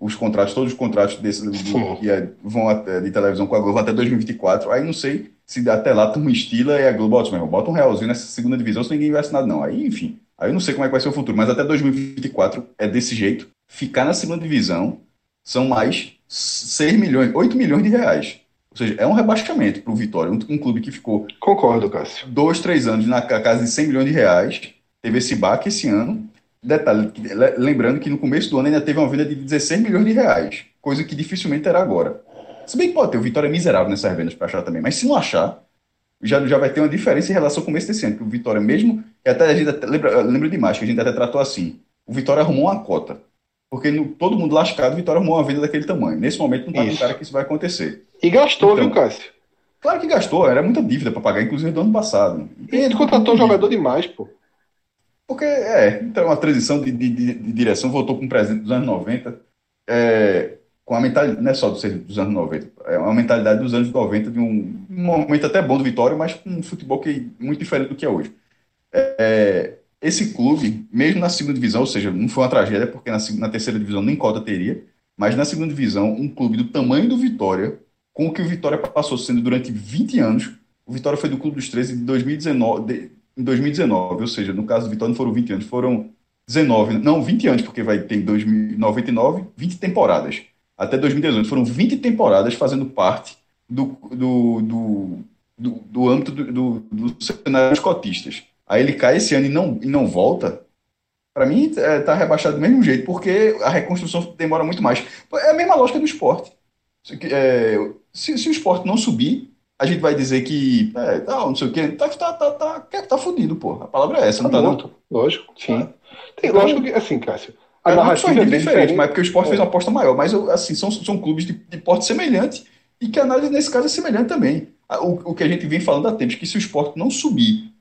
[SPEAKER 3] os contratos, todos os contratos desse do, que é, vão até, de televisão com a Globo até 2024, aí não sei se até lá tu estila e a Globo bota, bota um realzinho nessa segunda divisão se ninguém vai assinar não. Aí, enfim, aí eu não sei como é que vai ser o futuro, mas até 2024 é desse jeito. Ficar na segunda divisão são mais 6 milhões, 8 milhões de reais. Ou seja, é um rebaixamento para o Vitória, um, um, clube que ficou.
[SPEAKER 1] Concordo, Cássio.
[SPEAKER 3] Dois, três anos na casa de 100 milhões de reais, teve esse baque esse ano. Detalhe, lembrando que no começo do ano ainda teve uma venda de 16 milhões de reais, coisa que dificilmente terá agora. Se bem que pode ter, o Vitória é miserável nessas vendas para achar também, mas se não achar, já, já vai ter uma diferença em relação ao começo desse ano, que o Vitória mesmo, até a gente até, lembra, lembra demais que a gente até tratou assim, o Vitória arrumou uma cota, porque no, todo mundo lascado, Vitória arrumou uma venda daquele tamanho. Nesse momento não está com cara que isso vai acontecer.
[SPEAKER 1] E gastou, então, viu, Cássio?
[SPEAKER 3] Claro que gastou, era muita dívida para pagar, inclusive do ano passado.
[SPEAKER 1] E ele contratou um jogador demais, pô.
[SPEAKER 3] Porque, é, então uma transição de, de, de, de direção, voltou com um presente dos anos 90, é, com a mentalidade, não é só dos anos 90, é uma mentalidade dos anos 90, de um, um momento até bom do Vitória, mas com um futebol que muito diferente do que é hoje. É, esse clube, mesmo na segunda divisão, ou seja, não foi uma tragédia, porque na, na terceira divisão nem cota teria, mas na segunda divisão, um clube do tamanho do Vitória, com o que o Vitória passou sendo durante 20 anos. O Vitória foi do Clube dos 13 de 2019, de, em 2019, ou seja, no caso do Vitória não foram 20 anos, foram 19, não, 20 anos, porque vai ter em 2099, 20 temporadas. Até 2018, foram 20 temporadas fazendo parte do, do, do, do, do âmbito do, do, do cenário dos cotistas. Aí ele cai esse ano e não, e não volta, para mim é, tá rebaixado do mesmo jeito, porque a reconstrução demora muito mais. É a mesma lógica do esporte. É, se, se, o esporte não subir, a gente vai dizer que é, não, não sei o quê, tá, tá, tá, tá, tá, tá fudido, pô. A palavra é essa, tá não tá não?
[SPEAKER 1] Lógico, sim. Ah. Tem, então, lógico que, assim, Cássio,
[SPEAKER 3] a é narrativa é diferente, diferente, mas porque o esporte é. fez uma aposta maior, mas assim, são, são clubes de, de porte semelhante e que a análise nesse caso é semelhante também. O, o que a gente vem falando há tempos, que se o esporte não subir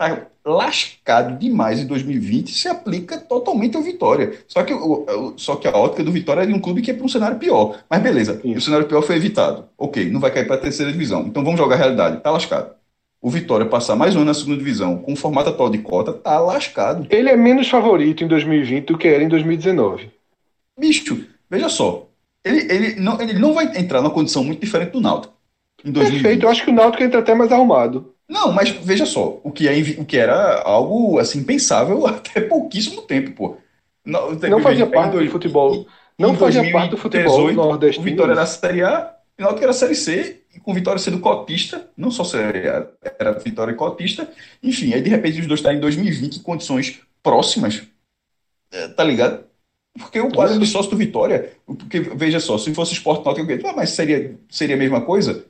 [SPEAKER 3] tá lascado demais em 2020 se aplica totalmente ao Vitória. Só que, o, só que a ótica do Vitória é de um clube que é para um cenário pior. Mas beleza, o cenário pior foi evitado. Ok, não vai cair para a terceira divisão. Então vamos jogar a realidade. Tá lascado. O Vitória passar mais um ano na segunda divisão com o formato atual de cota, tá lascado.
[SPEAKER 1] Ele é menos favorito em 2020 do que era em 2019.
[SPEAKER 3] Bicho, veja só. Ele, ele, não, ele não vai entrar numa condição muito diferente do Náutico.
[SPEAKER 1] Em 2020. Perfeito, eu acho que o Náutico entra até mais arrumado.
[SPEAKER 3] Não, mas veja só, o que, é, o que era algo assim pensável até pouquíssimo tempo, pô.
[SPEAKER 1] Não, não fazia parte do futebol. Não fazia parte do futebol nordestino.
[SPEAKER 3] O Vitória era a Série A, o Náutico era a Série C, e com Vitória sendo cotista, não só Série A, era Vitória cotista, enfim, aí de repente os dois estão em 2020 em condições próximas, é, tá ligado? Porque o quadro de sócio do Vitória, porque veja só, se fosse esporte náutico, eu ah, mas seria, seria a mesma coisa?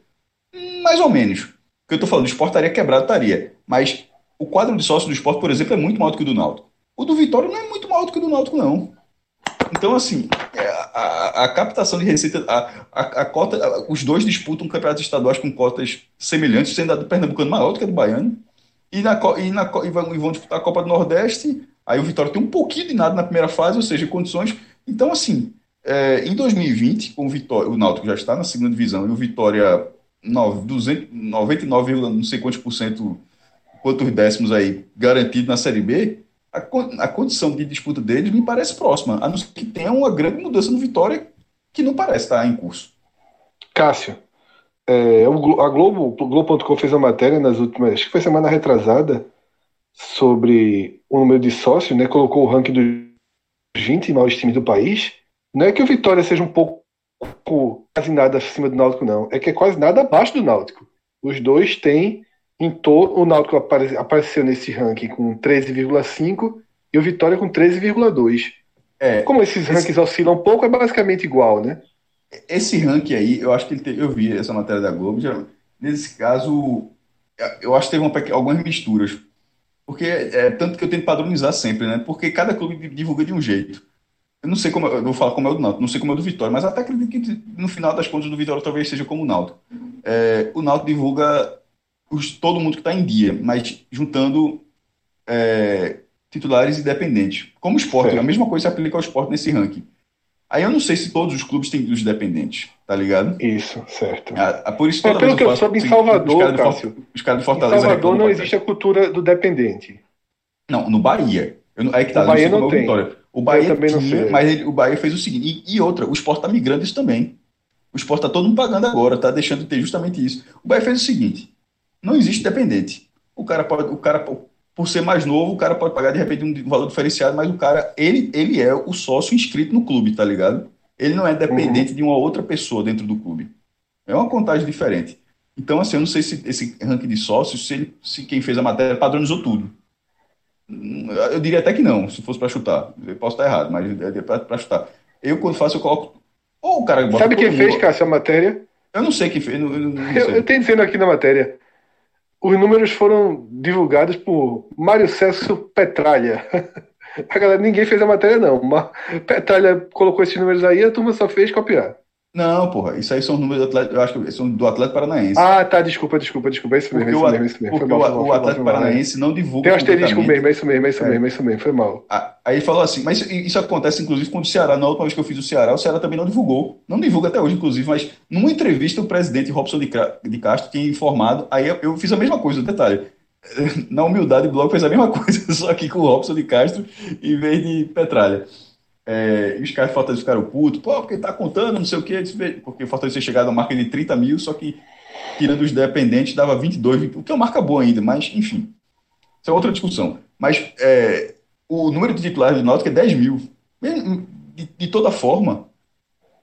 [SPEAKER 3] Mais ou menos que eu estou falando, o esporte estaria quebrado, estaria. Mas o quadro de sócio do esporte, por exemplo, é muito maior do que o do Náutico. O do Vitória não é muito maior do que o do Náutico, não. Então, assim, é, a, a, a captação de receita, a, a, cota, os dois disputam campeonatos estaduais com cotas semelhantes, sendo a do Pernambucano maior do que a do Baiano, e, na, e, na, e, vão, e vão disputar a Copa do Nordeste, aí o Vitória tem um pouquinho de nada na primeira fase, ou seja, condições. Então, assim, é, em 2020, com o Vitória, o Náutico já está na segunda divisão e o Vitória 99, não sei quantos por cento, quantos décimos aí garantido na Série B, a, a condição de disputa deles me parece próxima, a não ser que tenha uma grande mudança no Vitória que não parece estar em curso.
[SPEAKER 1] Cássio, é, a Globo, o Globo.com fez uma matéria nas últimas, acho que foi semana retrasada, sobre o número de sócios, né? Colocou o ranking dos 20 maiores times do país. Não é que o Vitória seja um pouco quase nada acima do Náutico, não. É que é quase nada abaixo do Náutico. Os dois têm em todo. O Náutico apare, apareceu nesse ranking com 13,5 e o Vitória com 13,2. É, Como esses esse, rankings oscilam um pouco, é basicamente igual, né?
[SPEAKER 3] Esse ranking aí, eu acho que ele teve, eu vi essa matéria da Globo. Já, nesse caso, eu acho que teve uma, algumas misturas. Porque é tanto que eu tento padronizar sempre, né? Porque cada clube divulga de um jeito. Eu não sei como, eu vou falar como é o do Náutico, não sei como é o do Vitória, mas até acredito que no final das contas do Vitória talvez seja como o Náutico. É, o Náutico divulga os, todo mundo que está em dia, mas juntando é, titulares independentes. Como o esporte, a mesma coisa se aplica ao esporte nesse ranking. Aí eu não sei se todos os clubes têm os dependentes, tá ligado?
[SPEAKER 1] Isso, certo.
[SPEAKER 3] Ah, ah por isso
[SPEAKER 1] é, pelo que eu soube, em Salvador,
[SPEAKER 3] os caras os caras de Fortaleza.
[SPEAKER 1] Em Salvador não existe a cultura do dependente.
[SPEAKER 3] Não, no Bahia. Aí que tá,
[SPEAKER 1] o Bahia não, não tem. Vitória.
[SPEAKER 3] O Bahia também não tinha, mas ele, o Bahia fez o seguinte, e, e outra, o Sport tá migrando isso também. O Sport tá todo mundo pagando agora, tá deixando de ter justamente isso. O Bahia fez o seguinte, não existe dependente. O cara pode, o cara por ser mais novo, o cara pode pagar de repente um valor diferenciado, mas o cara, ele, ele é o sócio inscrito no clube, tá ligado? Ele não é dependente uhum. de uma outra pessoa dentro do clube. É uma contagem diferente. Então, assim, eu não sei se esse ranking de sócios, se, ele, se quem fez a matéria padronizou tudo. Eu diria até que não, se fosse para chutar. Eu posso estar errado, mas para chutar. Eu, quando faço, eu coloco. Ou o cara
[SPEAKER 1] Sabe quem fez, Cássio, a matéria?
[SPEAKER 3] Eu não sei quem fez. Não, não
[SPEAKER 1] eu, eu tenho dizendo aqui na matéria. Os números foram divulgados por Mário Celso Petralha. A galera, ninguém fez a matéria, não. Mas Petralha colocou esses números aí, a turma só fez copiar.
[SPEAKER 3] Não, porra, isso aí são números do Atlético, eu acho que são do Atlético Paranaense.
[SPEAKER 1] Ah, tá, desculpa, desculpa, desculpa, é isso mesmo, é isso mesmo, é isso mesmo.
[SPEAKER 3] Porque mal, o, o Atlético Paranaense não divulga
[SPEAKER 1] Tem um asterisco mesmo, é isso mesmo, é isso mesmo, é isso mesmo, foi mal.
[SPEAKER 3] Aí ele falou assim, mas isso acontece inclusive com o Ceará, na última vez que eu fiz o Ceará, o Ceará também não divulgou, não divulga até hoje inclusive, mas numa entrevista o presidente Robson de Castro tinha informado, aí eu fiz a mesma coisa, detalhe, na humildade o blog fez a mesma coisa, só que com o Robson de Castro em vez de Petralha. É, e os caras Fortaleza ficaram putos, pô, porque tá contando, não sei o quê, porque Fortaleza tinha chegado a marca de 30 mil, só que tirando os dependentes dava 22, o que é uma marca boa ainda, mas enfim. Isso é outra discussão. Mas é, o número de titulares do Náutico é 10 mil. De, de, toda forma,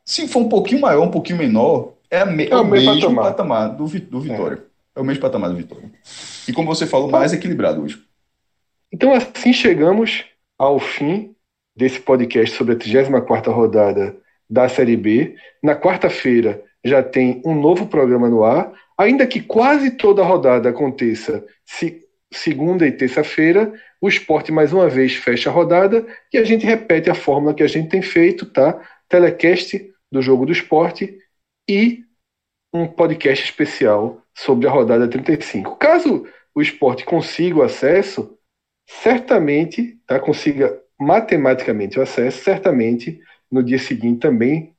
[SPEAKER 3] se for um pouquinho maior, um pouquinho menor, é, me, é, é o mesmo patamar, patamar do, do Vitória. É. é. o mesmo patamar do Vitória. E como você falou, mais equilibrado hoje.
[SPEAKER 1] Então assim chegamos ao fim desse podcast sobre a 34ª rodada da Série B. Na quarta-feira já tem um novo programa no ar, ainda que quase toda a rodada aconteça se, segunda e terça-feira, o esporte mais uma vez fecha a rodada e a gente repete a fórmula que a gente tem feito, tá? Telecast do jogo do esporte e um podcast especial sobre a rodada 35. Caso o esporte consiga o acesso, certamente, tá, consiga matematicamente o acesso, certamente no dia seguinte também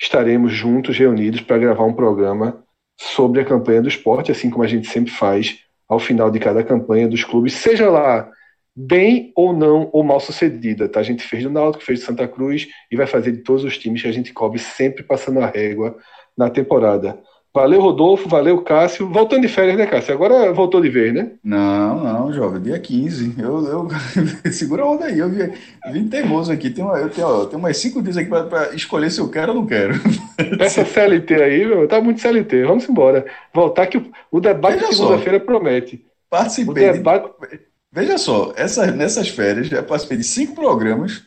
[SPEAKER 1] estaremos juntos, reunidos, para gravar um programa sobre a campanha do esporte, assim como a gente sempre faz ao final de cada campanha dos clubes, seja lá bem ou não ou mal sucedida. Tá? A gente fez do Náutico, fez de Santa Cruz e vai fazer de todos os times que a gente cobre sempre passando a régua na temporada. Valeu, Rodolfo, valeu, Cássio. Voltando de férias, né, Cássio? Agora voltou de vez, né?
[SPEAKER 3] Não, não, jovem, dia 15. Eu, eu... Segura a onda aí, eu vim, vim teimoso aqui. Tem uma, eu tenho, ó, tenho mais cinco dias aqui para escolher se eu quero ou não quero.
[SPEAKER 1] Essa CLT aí, meu, tá muito CLT. Vamos embora. Voltar que o, debate de segunda-feira promete.
[SPEAKER 3] Participei. O debate... De... Veja só, essa, nessas férias, já participei de cinco programas,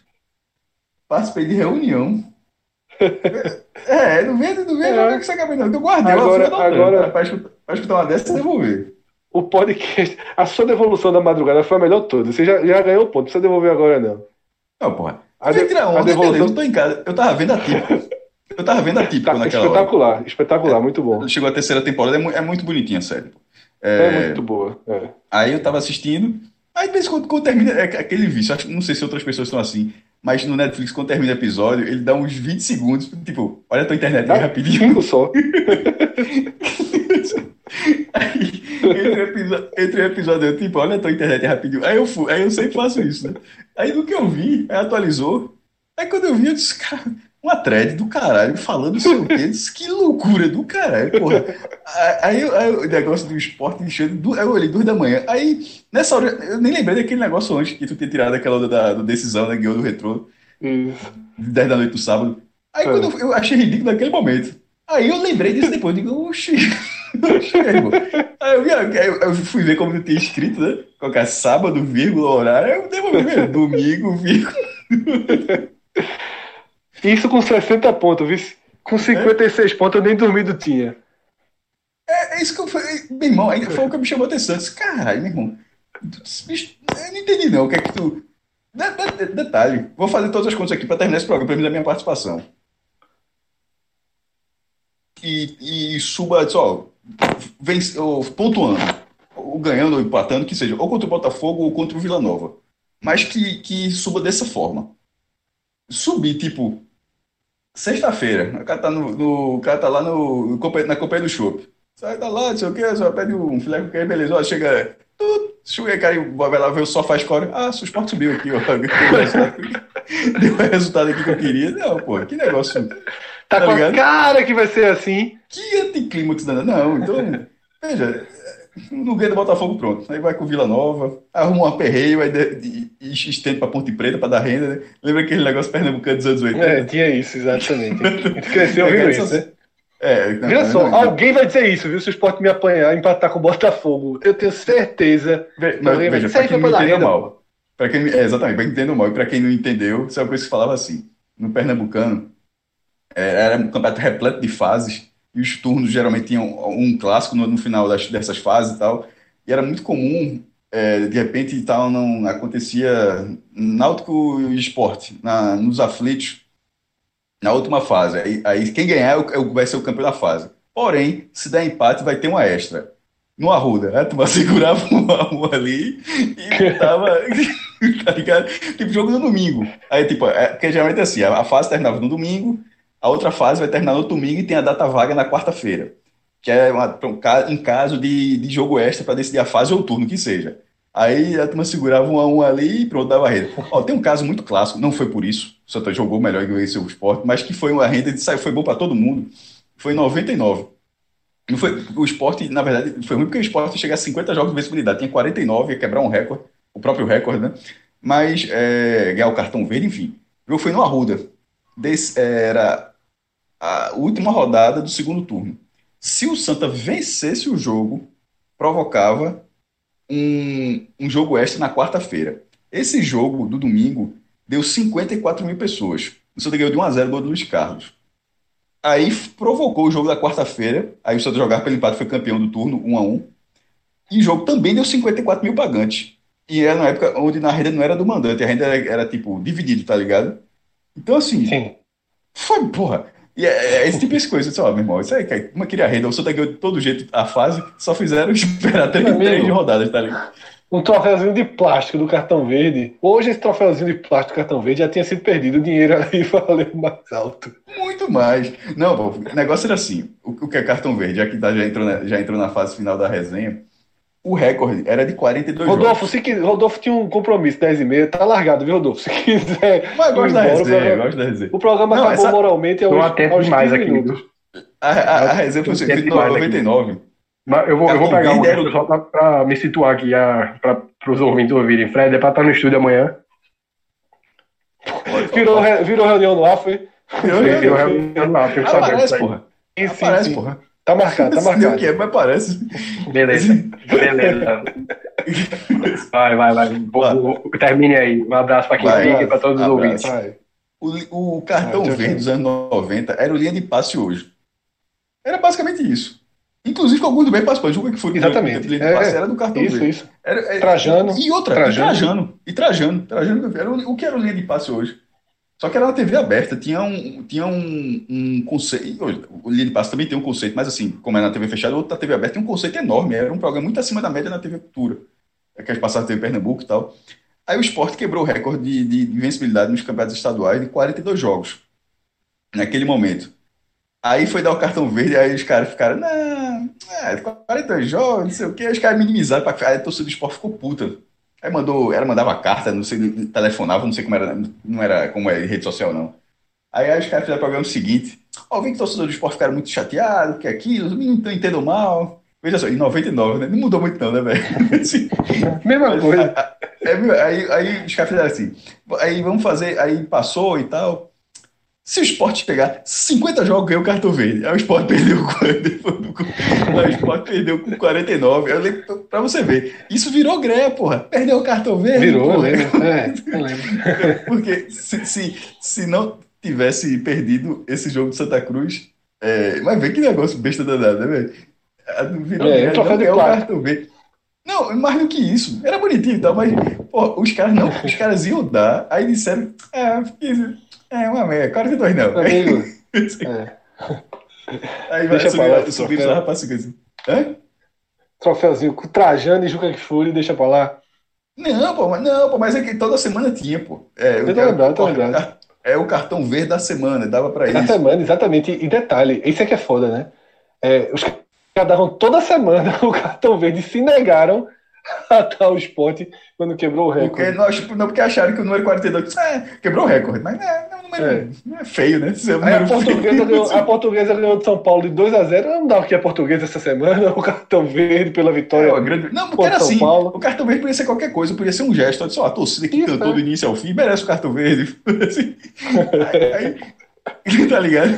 [SPEAKER 3] participei de reunião é, não vende, não vende, é. não que você acaba não. Eu guardei
[SPEAKER 1] agora, agora
[SPEAKER 3] para escutar, escutar uma dessas e devolver.
[SPEAKER 1] O podcast, a sua devolução da madrugada foi a melhor toda. Você já, já ganhou o ponto, não precisa devolver agora, não.
[SPEAKER 3] Não, porra. A, de, a, a devolução... eu tô em casa. Eu tava vendo a típica. Eu tava vendo a típica tá, naquela
[SPEAKER 1] Espetacular,
[SPEAKER 3] hora.
[SPEAKER 1] espetacular, é, muito bom.
[SPEAKER 3] Chegou a terceira temporada, é, é muito bonitinha, sério.
[SPEAKER 1] É, é muito boa. É.
[SPEAKER 3] Aí eu tava assistindo, aí de vez quando, quando termina, é aquele vício, não sei se outras pessoas estão assim, mas no Netflix, quando termina o episódio, ele dá uns 20 segundos, tipo, olha a tua internet aí rapidinho.
[SPEAKER 1] só.
[SPEAKER 3] aí, entre o, episódio, entre episódio, eu, tipo, olha a tua internet rapidinho. Aí eu, fui, aí eu sempre faço isso, né? Aí no que eu vi, aí atualizou. Aí quando eu vi, eu disse, cara, uma thread do caralho falando sobre o Disse, que loucura do caralho, porra. Aí, aí, o negócio do esporte enchendo, eu olhei duas da manhã. Aí, nessa hora, eu nem lembrei daquele negócio antes que tu tinha tirado aquela da, da, da decisão, né? Guiou do retrô. Isso. 10 da noite do sábado. Aí é. quando eu, eu, achei ridículo naquele momento. Aí eu lembrei disso depois, eu digo, oxi. oxi aí eu, eu, eu, fui ver como eu tinha escrito, né? Colocar sábado, vírgula, horário. Eu devolvi, domingo, vírgula.
[SPEAKER 1] Isso com 60 pontos, viu? Com 56 é? pontos eu nem dormido tinha.
[SPEAKER 3] É, é, isso que eu falei. Meu irmão, foi o que me chamou a atenção. Disse, caralho, meu irmão. Eu não entendi não. O que é que tu. detalhe, vou fazer todas as contas aqui para terminar esse programa, da minha participação. E, e suba, só, vem, pontuando, ou ganhando ou empatando, que seja, ou contra o Botafogo ou contra o Vila Nova. Mas que, que suba dessa forma. Subir, tipo, Sexta-feira, o cara tá, no, no, o cara tá lá no, na companhia do chopp. Sai da lá, não sei o que, só pede um filé com queijo, beleza. Ó, chega. Tu, chega, cara, vai lá ver o sofá score. Ah, o esporte subiu aqui, ó. Deu o resultado aqui que eu queria. Não, pô, que negócio.
[SPEAKER 1] Tá, tá com ligado? a cara que vai ser assim.
[SPEAKER 3] Que anticlímax, não. Então, veja, no ganha do Botafogo, pronto. Aí vai com Vila Nova, arruma um aperreio, aí de, de, estende pra Ponte Preta pra dar renda, né? Lembra aquele negócio pernambucano dos anos 80?
[SPEAKER 1] É, tinha isso, exatamente. Gente cresceu ouvindo isso, né? É, Veja só, não, alguém vai dizer isso, viu? Se o esporte me apanhar, empatar com o Botafogo. Eu tenho certeza.
[SPEAKER 3] Ve, mas, veja, pra quem não entendeu mal. Pra quem, é, exatamente, pra quem entendeu mal. E pra quem não entendeu, isso é uma coisa que falava assim. No Pernambucano, é, era um campeonato repleto de fases e os turnos geralmente tinham um clássico no, no final das, dessas fases e tal. E era muito comum, é, de repente, tal, não acontecia Náutico e Esporte, na, nos aflitos, na última fase. Aí, aí quem ganhar é, é vai ser o campeão da fase. Porém, se der empate, vai ter uma extra. No Arruda, né? tu vai segurava um, um ali e tava. tá ligado? Tipo, jogo no domingo. Aí, tipo, é, porque geralmente é assim, a, a fase terminava no domingo, a outra fase vai terminar no domingo e tem a data vaga na quarta-feira, que é uma, um, caso de, de jogo extra para decidir a fase ou turno que seja. Aí a turma segurava um a um ali e pronto, dava renda. Ó, tem um caso muito clássico, não foi por isso, o Santa jogou melhor que venceu o esporte, mas que foi uma renda de saiu, foi bom para todo mundo. Foi em 99. Não foi, o esporte, na verdade, foi ruim porque o esporte chega a 50 jogos de vencibilidade, tinha 49, ia quebrar um recorde, o próprio recorde, né? Mas é, ganhar o cartão verde, enfim. O jogo foi no Arruda. Desse, era a última rodada do segundo turno. Se o Santa vencesse o jogo, provocava um, um jogo extra na quarta-feira. Esse jogo do domingo deu 54 mil pessoas. O Santa ganhou de 1 a 0 do Luiz Carlos. Aí provocou o jogo da quarta-feira. Aí o Santa jogar pelo empate foi campeão do turno, 1 a 1 E o jogo também deu 54 mil pagantes. E era na época onde na renda não era do mandante, a renda era, era tipo dividido, tá ligado? Então, assim. Sim. Foi, porra. E é, é esse tipo de coisa. Só, meu irmão, isso aí, cara, uma queria renda, o Santa ganhou de todo jeito a fase, só fizeram esperar até
[SPEAKER 1] Meu
[SPEAKER 3] três
[SPEAKER 1] amigo.
[SPEAKER 3] rodadas, tá ligado?
[SPEAKER 1] Um troféuzinho de plástico do cartão verde. Hoje esse troféuzinho de plástico do cartão verde já tinha sido perdido. O dinheiro ali valeu mais alto.
[SPEAKER 3] Muito mais. Não, pô, o negócio era assim: o, o que é cartão verde, já que tá, já, entrou na, já entrou na fase final da resenha, o recorde era de 42
[SPEAKER 1] Rodolfo,
[SPEAKER 3] jogos.
[SPEAKER 1] se quiser, Rodolfo tinha um compromisso 10 e meia, tá largado, viu, Rodolfo? Se quiser.
[SPEAKER 3] Mas eu gosto da resenha, eu
[SPEAKER 1] programa-
[SPEAKER 3] gosto da resenha.
[SPEAKER 1] O programa
[SPEAKER 3] Não,
[SPEAKER 1] acabou
[SPEAKER 3] essa-
[SPEAKER 1] moralmente aos,
[SPEAKER 2] atento
[SPEAKER 1] aos
[SPEAKER 2] demais
[SPEAKER 1] 15
[SPEAKER 2] aqui,
[SPEAKER 1] minutos.
[SPEAKER 3] A, a, a resenha foi assim, feita em
[SPEAKER 2] demais aqui.
[SPEAKER 3] 99.
[SPEAKER 2] Mas eu vou, eu vou pegar um
[SPEAKER 3] o-
[SPEAKER 2] só pra, pra me situar aqui, para os ouvintes ouvirem. Fred, é pra estar no estúdio amanhã.
[SPEAKER 1] Virou, re- virou reunião no ar, foi?
[SPEAKER 3] Virou
[SPEAKER 2] Eu, eu,
[SPEAKER 3] reunião.
[SPEAKER 2] eu, saber.
[SPEAKER 3] Aparece, porra. Aparece, porra.
[SPEAKER 1] Tá marcado, tá
[SPEAKER 3] Não sei o
[SPEAKER 1] marcado.
[SPEAKER 3] que é, mas aparece.
[SPEAKER 2] Beleza. Beleza. Vai, vai, vai. Vou- termine aí. Um abraço pra quem
[SPEAKER 3] Vai.
[SPEAKER 2] fica e pra todos os
[SPEAKER 3] Abraço.
[SPEAKER 2] ouvintes.
[SPEAKER 1] Vai.
[SPEAKER 3] O, o cartão verde dos anos 90 era o linha de passe hoje. Era basicamente isso. Inclusive, com alguns do bem participou. Julga que foi
[SPEAKER 1] Exatamente.
[SPEAKER 3] o linha de
[SPEAKER 1] É,
[SPEAKER 3] passe era do cartão
[SPEAKER 1] Isso,
[SPEAKER 3] verde.
[SPEAKER 1] isso.
[SPEAKER 3] Era, é-
[SPEAKER 1] Trajano.
[SPEAKER 3] E outra,
[SPEAKER 1] Trajano.
[SPEAKER 3] e Trajano. E Trajano. Trajano era o, o que era o linha de passe hoje. Só que era na TV aberta, tinha um, tinha um, um conceito. O linha de passe também tem um conceito, mas assim, como é na TV fechada, o outro na TV aberta tem um conceito enorme. Era um programa muito acima da média na TV Cultura. É que eles passaram TV Pernambuco e tal. Aí o esporte quebrou o recorde de, de, de vencibilidade nos campeonatos estaduais de 42 jogos. Naquele momento. Aí foi dar o cartão verde, aí os caras ficaram, não, é, 42 jogos, não sei o quê. Aí os caras minimizaram, pra, aí a torcida do esporte ficou puta. Aí mandou, ela mandava carta, não sei, telefonava, não sei como era, não era como é rede social, não. Aí, aí os caras fizeram o programa seguinte. Ó, vi que torcedor do esporte ficaram muito chateados, que aquilo, os meninos não entendam mal. Veja só, em 99, né? Não mudou muito não, né, velho? Assim,
[SPEAKER 1] Mesma coisa.
[SPEAKER 3] é, viu? aí, aí os caras fizeram assim. Aí vamos fazer, aí passou e tal. Se o esporte pegar 50 jogos, ganhou o cartão verde. Aí o esporte perdeu do gol. Aí o esporte perdeu com 49. Eu lembro, pra você ver. Isso virou greia, porra. Perdeu o cartão verde.
[SPEAKER 1] Virou, eu lembro. É, eu lembro.
[SPEAKER 3] Porque se, se, se não tivesse perdido esse jogo de Santa Cruz, é, mas vê que negócio besta danado, né, velho? Ah, Virou
[SPEAKER 1] É, troféu
[SPEAKER 3] não
[SPEAKER 1] de
[SPEAKER 3] ganhou o cartão verde. Não, mais do que isso. Era bonitinho e tal, mas pô, os caras não, os caras iam dar, aí disseram, isso, é uma merda, 42 não.
[SPEAKER 1] Amigo, é.
[SPEAKER 3] Aí vai
[SPEAKER 1] Deixa
[SPEAKER 3] subir, subir
[SPEAKER 1] troféu.
[SPEAKER 3] lá pra 50. Hã?
[SPEAKER 1] Troféuzinho com Trajano e Juca Kfouri, deixa pra lá.
[SPEAKER 3] Não, pô, mas, não, pô, mas é que toda semana tinha, pô. É,
[SPEAKER 1] Eu
[SPEAKER 3] o-
[SPEAKER 1] tô lembrado, tô lembrado.
[SPEAKER 3] É o cartão verde da semana, dava pra isso.
[SPEAKER 1] semana, exatamente. E detalhe, isso é que é foda, né? É, os caras davam toda semana o cartão verde se negaram a o esporte quando quebrou o
[SPEAKER 3] Porque,
[SPEAKER 1] recorde.
[SPEAKER 3] nós, tipo, não, porque acharam que o número 42 é, quebrou o recorde, mas é, não, número,
[SPEAKER 1] É.
[SPEAKER 3] é feio, né? É um
[SPEAKER 1] a portuguesa, ganhou, a portuguesa ganhou de São Paulo de 2 a 0 Não dá o que é portuguesa essa semana, o cartão verde pela
[SPEAKER 3] É,
[SPEAKER 1] vitória.
[SPEAKER 3] ó, grande- Não, porque era
[SPEAKER 1] São
[SPEAKER 3] assim.
[SPEAKER 1] Paulo.
[SPEAKER 3] O cartão verde podia ser qualquer coisa, podia ser um gesto. Olha só, a torcida que
[SPEAKER 1] Isso,
[SPEAKER 3] cantou
[SPEAKER 1] é.
[SPEAKER 3] do início ao fim merece o cartão verde. Assim. aí, aí- tá ligado?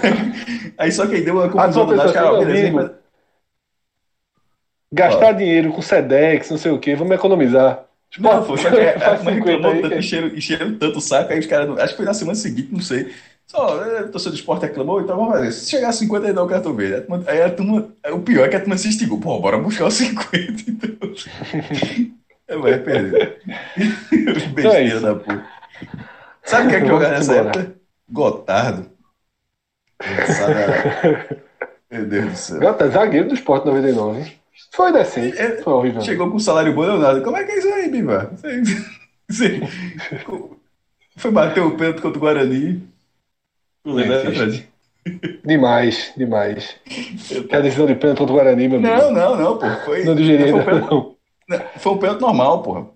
[SPEAKER 3] Aí só que aí deu uma confusão
[SPEAKER 1] Gastar dinheiro com Sedex, não sei o que, vamos economizar.
[SPEAKER 3] Não, pô, só que
[SPEAKER 1] 50
[SPEAKER 3] reclamou
[SPEAKER 1] aí,
[SPEAKER 3] tanto, encheram, encheram tanto o saco, aí os caras, acho que foi na semana seguinte, não sei. Só, é, a torcida do esporte reclamou, então vamos fazer. Se chegar a 50, aí dá o cartão verde. Aí a turma- o pior é que a turma se instigou. Pô, bora buscar os 50, então. É, vai perder. Besteira da porra. Sabe o que é que jogava nessa
[SPEAKER 1] embora.
[SPEAKER 3] época? Gotardo. Meu Deus do céu.
[SPEAKER 1] Gata, zagueiro do Sport 99. Foi decente.
[SPEAKER 3] É,
[SPEAKER 1] Foi horrível.
[SPEAKER 3] Chegou com salário bom, Leonardo. Como é que é isso aí, Biva? Foi bater o pênalti contra o Guarani. Lembra,
[SPEAKER 1] É? Demais, demais. Que a decisão de pênalti contra o Guarani, meu amigo.
[SPEAKER 3] Não, não, não, pô. Foi,
[SPEAKER 1] Não digeri
[SPEAKER 3] foi, um pênalti,
[SPEAKER 1] não.
[SPEAKER 3] não, foi um pênalti normal, porra.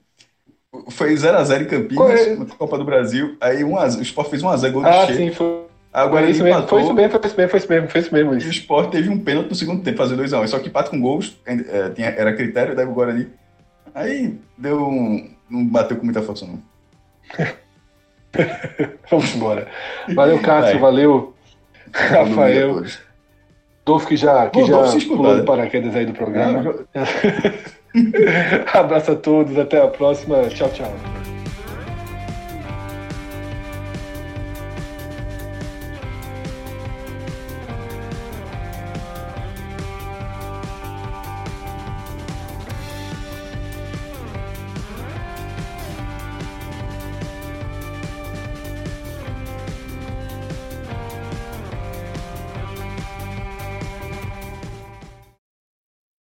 [SPEAKER 3] Foi 0x0 em Campinas,
[SPEAKER 1] é?
[SPEAKER 3] na Copa do Brasil. Aí 1 a 0, o Sport fez 1x0 gol de
[SPEAKER 1] Ah, sim, foi.
[SPEAKER 3] O Guarani
[SPEAKER 1] isso mesmo, foi isso mesmo, foi isso mesmo, foi isso mesmo, foi isso mesmo.
[SPEAKER 3] E o
[SPEAKER 1] Isso.
[SPEAKER 3] Sport teve um pênalti no segundo tempo, fazer 2x1. Só que empate com gols, é, tinha- era critério, daí o Guarani. Aí deu um. Não bateu com muita força, não.
[SPEAKER 1] Vamos embora. Valeu, Cássio, valeu, Rafael. Dolfo que já, que
[SPEAKER 3] Rodolfo
[SPEAKER 1] já pulou
[SPEAKER 3] né?
[SPEAKER 1] de paraquedas aí do programa.
[SPEAKER 3] Não,
[SPEAKER 1] Abraço a todos, até a próxima. Tchau, tchau.